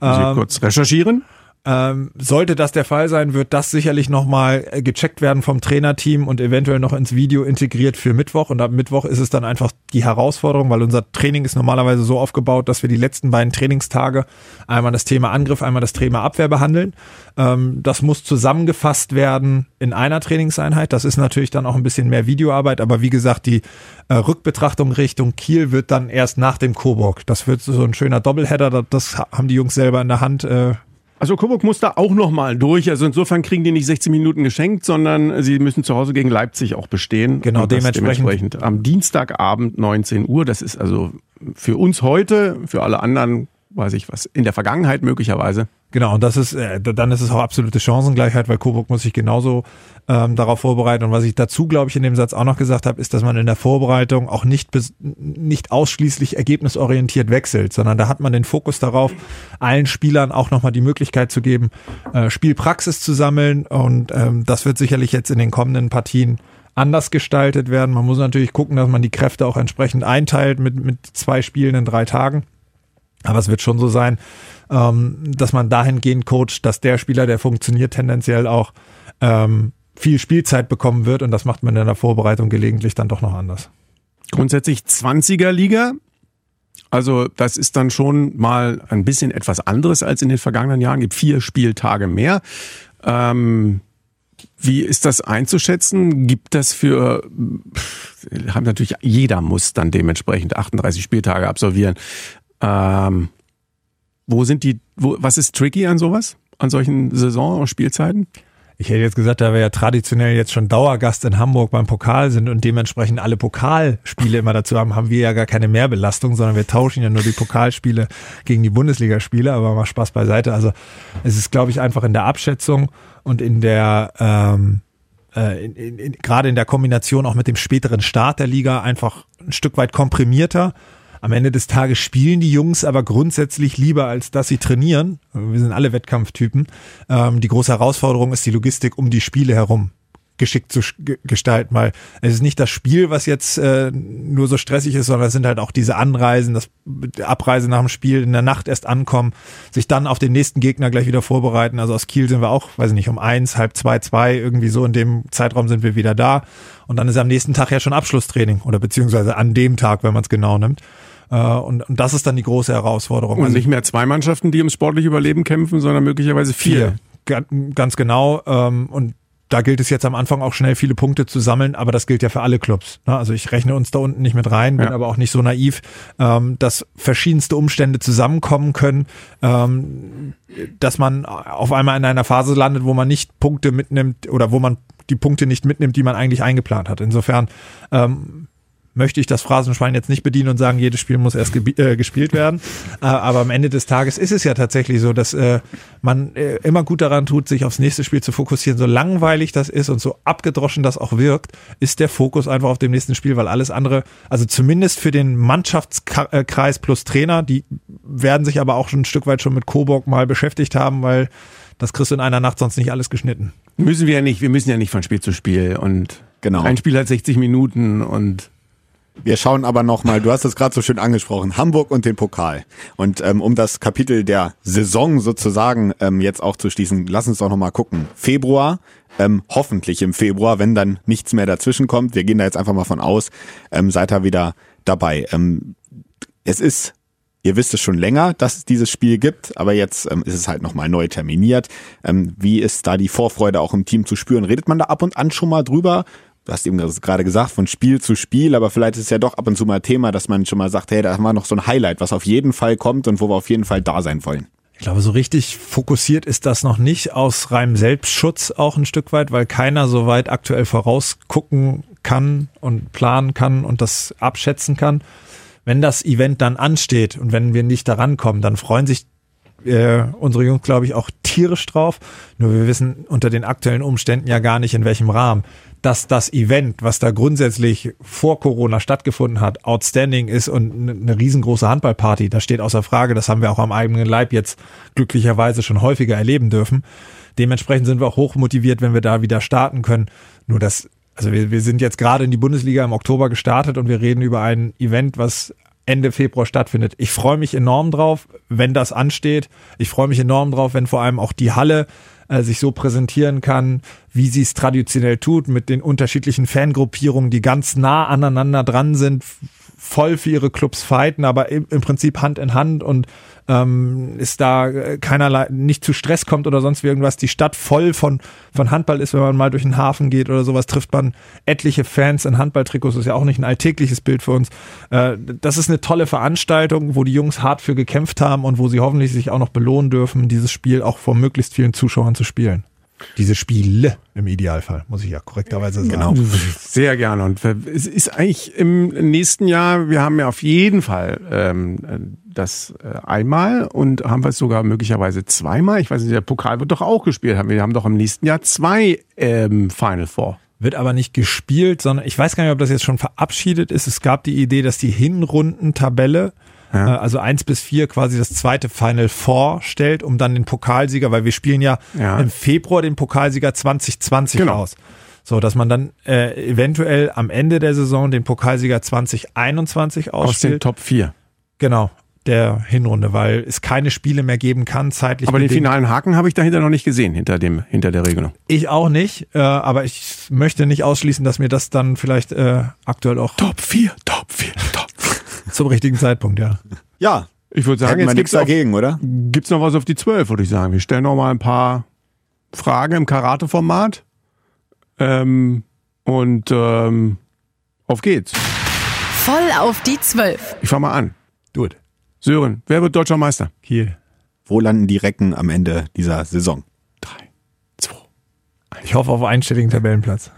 Sie Ähm, kurz recherchieren. Ähm, sollte das der Fall sein, wird das sicherlich nochmal äh, gecheckt werden vom Trainerteam und eventuell noch ins Video integriert für Mittwoch. Und ab Mittwoch ist es dann einfach die Herausforderung, weil unser Training ist normalerweise so aufgebaut, dass wir die letzten beiden Trainingstage einmal das Thema Angriff, einmal das Thema Abwehr behandeln. Ähm, das muss zusammengefasst werden in einer Trainingseinheit. Das ist natürlich dann auch ein bisschen mehr Videoarbeit, aber wie gesagt, die äh, Rückbetrachtung Richtung Kiel wird dann erst nach dem Coburg. Das wird so ein schöner Doppelheader. Das- haben die Jungs selber in der Hand. Äh, Also Coburg muss da auch nochmal durch. Also insofern kriegen die nicht 16 Minuten geschenkt, sondern sie müssen zu Hause gegen Leipzig auch bestehen. Genau, dementsprechend- dementsprechend am Dienstagabend 19 Uhr. Das ist also für uns heute, für alle anderen weiß ich was, in der Vergangenheit möglicherweise. Genau, und das ist, äh, dann ist es auch absolute Chancengleichheit, weil Coburg muss sich genauso ähm, darauf vorbereiten. Und was ich dazu, glaube ich, in dem Satz auch noch gesagt habe, ist, dass man in der Vorbereitung auch nicht, bis, nicht ausschließlich ergebnisorientiert wechselt, sondern da hat man den Fokus darauf, allen Spielern auch nochmal die Möglichkeit zu geben, äh, Spielpraxis zu sammeln. Und ähm, das wird sicherlich jetzt in den kommenden Partien anders gestaltet werden. Man muss natürlich gucken, dass man die Kräfte auch entsprechend einteilt mit, mit zwei Spielen in drei Tagen. Aber es wird schon so sein, ähm, dass man dahingehend coacht, dass der Spieler, der funktioniert, tendenziell auch ähm, viel Spielzeit bekommen wird und das macht man in der Vorbereitung gelegentlich dann doch noch anders. Grundsätzlich 20er Liga. Also das ist dann schon mal ein bisschen etwas anderes als in den vergangenen Jahren. Gibt vier Spieltage mehr. Ähm, wie ist das einzuschätzen? Gibt das für, haben natürlich, jeder muss dann dementsprechend 38 Spieltage absolvieren. Ähm, wo sind die, wo, was ist tricky an sowas? An solchen Saison- und Spielzeiten? Ich hätte jetzt gesagt, da wir ja traditionell jetzt schon Dauergast in Hamburg beim Pokal sind und dementsprechend alle Pokalspiele immer dazu haben, haben wir ja gar keine Mehrbelastung, sondern wir tauschen ja nur die Pokalspiele gegen die Bundesligaspiele, aber mal Spaß beiseite. Also es ist, glaube ich, einfach in der Abschätzung und in der ähm, äh, in, in, in, gerade in der Kombination auch mit dem späteren Start der Liga einfach ein Stück weit komprimierter am Ende des Tages spielen die Jungs aber grundsätzlich lieber, als dass sie trainieren. Wir sind alle Wettkampftypen. Ähm, die große Herausforderung ist die Logistik um die Spiele herum geschickt zu gestalten, weil es ist nicht das Spiel, was jetzt äh, nur so stressig ist, sondern es sind halt auch diese Anreisen, das Abreise nach dem Spiel, in der Nacht erst ankommen, sich dann auf den nächsten Gegner gleich wieder vorbereiten. Also aus Kiel sind wir auch, weiß ich nicht, um eins, halb zwei, zwei, irgendwie so in dem Zeitraum sind wir wieder da. Und dann ist am nächsten Tag ja schon Abschlusstraining oder beziehungsweise an dem Tag, wenn man es genau nimmt. Äh, und, und das ist dann die große Herausforderung. Und also, nicht mehr zwei Mannschaften, die ums sportliche Überleben kämpfen, sondern möglicherweise vier. vier. Ganz genau. Ähm, und da gilt es jetzt am Anfang auch schnell viele Punkte zu sammeln, aber das gilt ja für alle Clubs. Ne? Also ich rechne uns da unten nicht mit rein, bin ja. aber auch nicht so naiv, ähm, dass verschiedenste Umstände zusammenkommen können, ähm, dass man auf einmal in einer Phase landet, wo man nicht Punkte mitnimmt oder wo man die Punkte nicht mitnimmt, die man eigentlich eingeplant hat. Insofern möchte ich das Phrasenschwein jetzt nicht bedienen und sagen, jedes Spiel muss erst äh, gespielt werden. Äh, aber am Ende des Tages ist es ja tatsächlich so, dass äh, man äh, immer gut daran tut, sich aufs nächste Spiel zu fokussieren. So langweilig das ist und so abgedroschen das auch wirkt, ist der Fokus einfach auf dem nächsten Spiel, weil alles andere, also zumindest für den Mannschaftskreis plus Trainer, die werden sich aber auch schon ein Stück weit schon mit Coburg mal beschäftigt haben, weil das kriegst du in einer Nacht sonst nicht alles geschnitten. Müssen wir ja nicht, wir müssen ja nicht von Spiel zu Spiel und genau. ein Spiel hat 60 Minuten und wir schauen aber nochmal, du hast es gerade so schön angesprochen, Hamburg und den Pokal. Und ähm, um das Kapitel der Saison sozusagen ähm, jetzt auch zu schließen, lass uns doch nochmal gucken. Februar, ähm, hoffentlich im Februar, wenn dann nichts mehr dazwischen kommt, wir gehen da jetzt einfach mal von aus, ähm, seid ihr wieder dabei. Ähm, es ist Ihr wisst es schon länger, dass es dieses Spiel gibt, aber jetzt ähm, ist es halt nochmal neu terminiert. Ähm, wie ist da die Vorfreude auch im Team zu spüren? Redet man da ab und an schon mal drüber? Du hast eben gerade gesagt, von Spiel zu Spiel, aber vielleicht ist es ja doch ab und zu mal Thema, dass man schon mal sagt, hey, da haben wir noch so ein Highlight, was auf jeden Fall kommt und wo wir auf jeden Fall da sein wollen. Ich glaube, so richtig fokussiert ist das noch nicht aus reinem Selbstschutz auch ein Stück weit, weil keiner so weit aktuell vorausgucken kann und planen kann und das abschätzen kann. Wenn das Event dann ansteht und wenn wir nicht daran kommen, dann freuen sich äh, unsere Jungs, glaube ich, auch tierisch drauf. Nur wir wissen unter den aktuellen Umständen ja gar nicht, in welchem Rahmen dass das Event, was da grundsätzlich vor Corona stattgefunden hat, outstanding ist und eine riesengroße Handballparty, das steht außer Frage. Das haben wir auch am eigenen Leib jetzt glücklicherweise schon häufiger erleben dürfen. Dementsprechend sind wir auch hoch motiviert, wenn wir da wieder starten können. Nur das, also wir, wir sind jetzt gerade in die Bundesliga im Oktober gestartet und wir reden über ein Event, was Ende Februar stattfindet. Ich freue mich enorm drauf, wenn das ansteht. Ich freue mich enorm drauf, wenn vor allem auch die Halle äh, sich so präsentieren kann, wie sie es traditionell tut, mit den unterschiedlichen Fangruppierungen, die ganz nah aneinander dran sind, voll für ihre Clubs fighten, aber im, im Prinzip Hand in Hand und ähm, ist da äh, keinerlei, nicht zu Stress kommt oder sonst irgendwas. Die Stadt voll von, von Handball ist, wenn man mal durch den Hafen geht oder sowas, trifft man etliche Fans in Handballtrikots. Das ist ja auch nicht ein alltägliches Bild für uns. Äh, das ist eine tolle Veranstaltung, wo die Jungs hart für gekämpft haben und wo sie hoffentlich sich auch noch belohnen dürfen, dieses Spiel auch vor möglichst vielen Zuschauern zu spielen. Diese Spiele im Idealfall, muss ich ja korrekterweise sagen. Genau. Sehr gerne. Und es ist eigentlich im nächsten Jahr, wir haben ja auf jeden Fall ähm, das äh, einmal und haben wir es sogar möglicherweise zweimal. Ich weiß nicht, der Pokal wird doch auch gespielt. Wir haben doch im nächsten Jahr zwei ähm, Final Four. Wird aber nicht gespielt, sondern ich weiß gar nicht, ob das jetzt schon verabschiedet ist. Es gab die Idee, dass die Hinrundentabelle ja. Äh, also eins bis vier quasi das zweite Final Four stellt, um dann den Pokalsieger, weil wir spielen ja, ja. im Februar den Pokalsieger 2020 genau. aus. So, dass man dann äh, eventuell am Ende der Saison den Pokalsieger 2021 ausspielt. Aus den Top 4. Genau, der Hinrunde, weil es keine Spiele mehr geben kann, zeitlich. Aber bedingt. den finalen Haken habe ich dahinter noch nicht gesehen, hinter dem, hinter der Regelung. Ich auch nicht, äh, aber ich möchte nicht ausschließen, dass mir das dann vielleicht äh, aktuell auch. Top 4, Top 4, Top 4. Zum richtigen Zeitpunkt, ja. Ja. Ich würde sagen, jetzt nichts dagegen, oder? Gibt's noch was auf die 12, würde ich sagen. Wir stellen noch mal ein paar Fragen im Karate-Format. Ähm, und ähm, auf geht's. Voll auf die 12. Ich fange mal an. Do it. Sören, wer wird deutscher Meister? Kiel. Wo landen die Recken am Ende dieser Saison? Drei, zwei, eins. Ich hoffe auf einstelligen Tabellenplatz.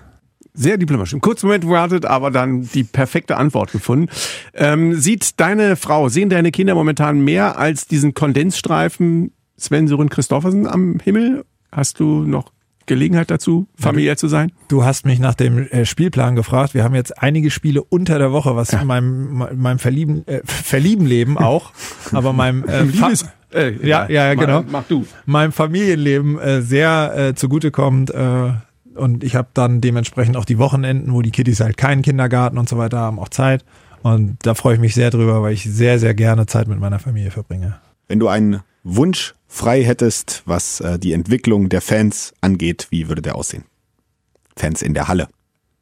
Sehr diplomatisch. Im kurzen Moment gewartet, aber dann die perfekte Antwort gefunden. Ähm, sieht deine Frau, sehen deine Kinder momentan mehr als diesen Kondensstreifen Sven Sören Christoffersen am Himmel? Hast du noch Gelegenheit dazu, familiär zu sein? Du hast mich nach dem äh, Spielplan gefragt. Wir haben jetzt einige Spiele unter der Woche, was ja. meinem, meinem Verlieben, äh, Verliebenleben auch, aber meinem äh, Liebes, äh, ja, ja, ja, genau. Mach, mach du. Meinem Familienleben äh, sehr äh, zugutekommt. Äh, und ich habe dann dementsprechend auch die Wochenenden, wo die Kiddies halt keinen Kindergarten und so weiter haben, auch Zeit. Und da freue ich mich sehr drüber, weil ich sehr, sehr gerne Zeit mit meiner Familie verbringe. Wenn du einen Wunsch frei hättest, was äh, die Entwicklung der Fans angeht, wie würde der aussehen? Fans in der Halle.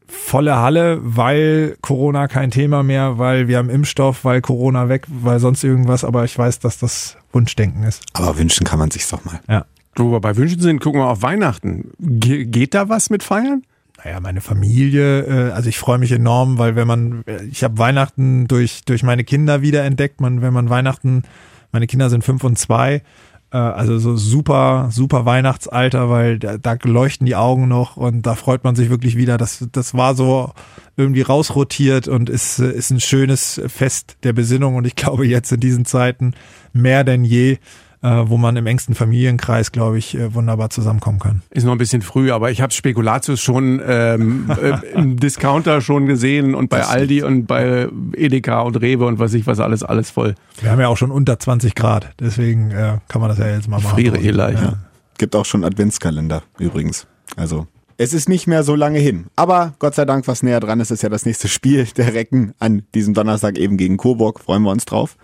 Volle Halle, weil Corona kein Thema mehr, weil wir haben Impfstoff, weil Corona weg, weil sonst irgendwas, aber ich weiß, dass das Wunschdenken ist. Aber wünschen kann man sich's doch mal. Ja. Wo wir bei Wünschen sind, gucken wir auf Weihnachten. Ge geht da was mit Feiern? Naja, meine Familie, äh, also ich freue mich enorm, weil wenn man, äh, ich habe Weihnachten durch, durch meine Kinder wiederentdeckt, man, wenn man Weihnachten, meine Kinder sind fünf und zwei, äh, also so super, super Weihnachtsalter, weil da, da leuchten die Augen noch und da freut man sich wirklich wieder. Das, das war so irgendwie rausrotiert und ist, ist ein schönes Fest der Besinnung und ich glaube jetzt in diesen Zeiten mehr denn je wo man im engsten Familienkreis, glaube ich, äh, wunderbar zusammenkommen kann. Ist noch ein bisschen früh, aber ich habe Spekulatius schon ähm, äh, im Discounter schon gesehen und bei Aldi und bei Edeka und Rewe und was ich was alles, alles voll. Wir haben ja auch schon unter 20 Grad, deswegen äh, kann man das ja jetzt mal machen. Friere eh leicht. Ja. Gibt auch schon Adventskalender übrigens. Also es ist nicht mehr so lange hin. Aber Gott sei Dank, was näher dran ist, ist ja das nächste Spiel der Recken an diesem Donnerstag eben gegen Coburg. Freuen wir uns drauf.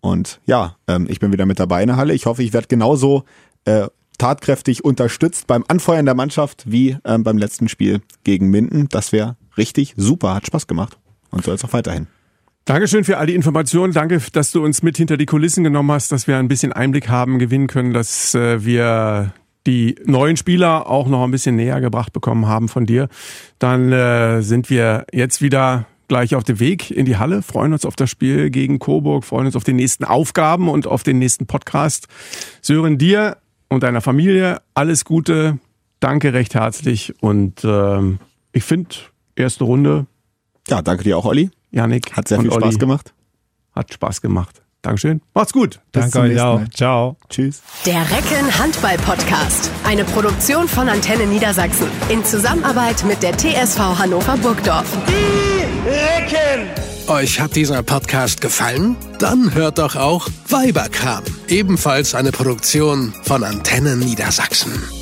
Und ja, ähm, ich bin wieder mit dabei in der Halle. Ich hoffe, ich werde genauso äh, tatkräftig unterstützt beim Anfeuern der Mannschaft wie ähm, beim letzten Spiel gegen Minden. Das wäre richtig super, hat Spaß gemacht und soll es auch weiterhin. Dankeschön für all die Informationen. Danke, dass du uns mit hinter die Kulissen genommen hast, dass wir ein bisschen Einblick haben, gewinnen können, dass äh, wir die neuen Spieler auch noch ein bisschen näher gebracht bekommen haben von dir. Dann äh, sind wir jetzt wieder gleich auf dem Weg in die Halle, freuen uns auf das Spiel gegen Coburg, freuen uns auf die nächsten Aufgaben und auf den nächsten Podcast. Sören, dir und deiner Familie alles Gute, danke recht herzlich und ähm, ich finde, erste Runde. Ja, danke dir auch, Olli. Janik. Hat sehr viel Spaß Olli. gemacht. Hat Spaß gemacht. Dankeschön. Macht's gut. Bis danke euch auch. Ciao. Tschüss. Der Recken Handball Podcast. Eine Produktion von Antenne Niedersachsen. In Zusammenarbeit mit der TSV Hannover Burgdorf. Recken! Euch hat dieser Podcast gefallen? Dann hört doch auch Weiberkram. Ebenfalls eine Produktion von Antenne Niedersachsen.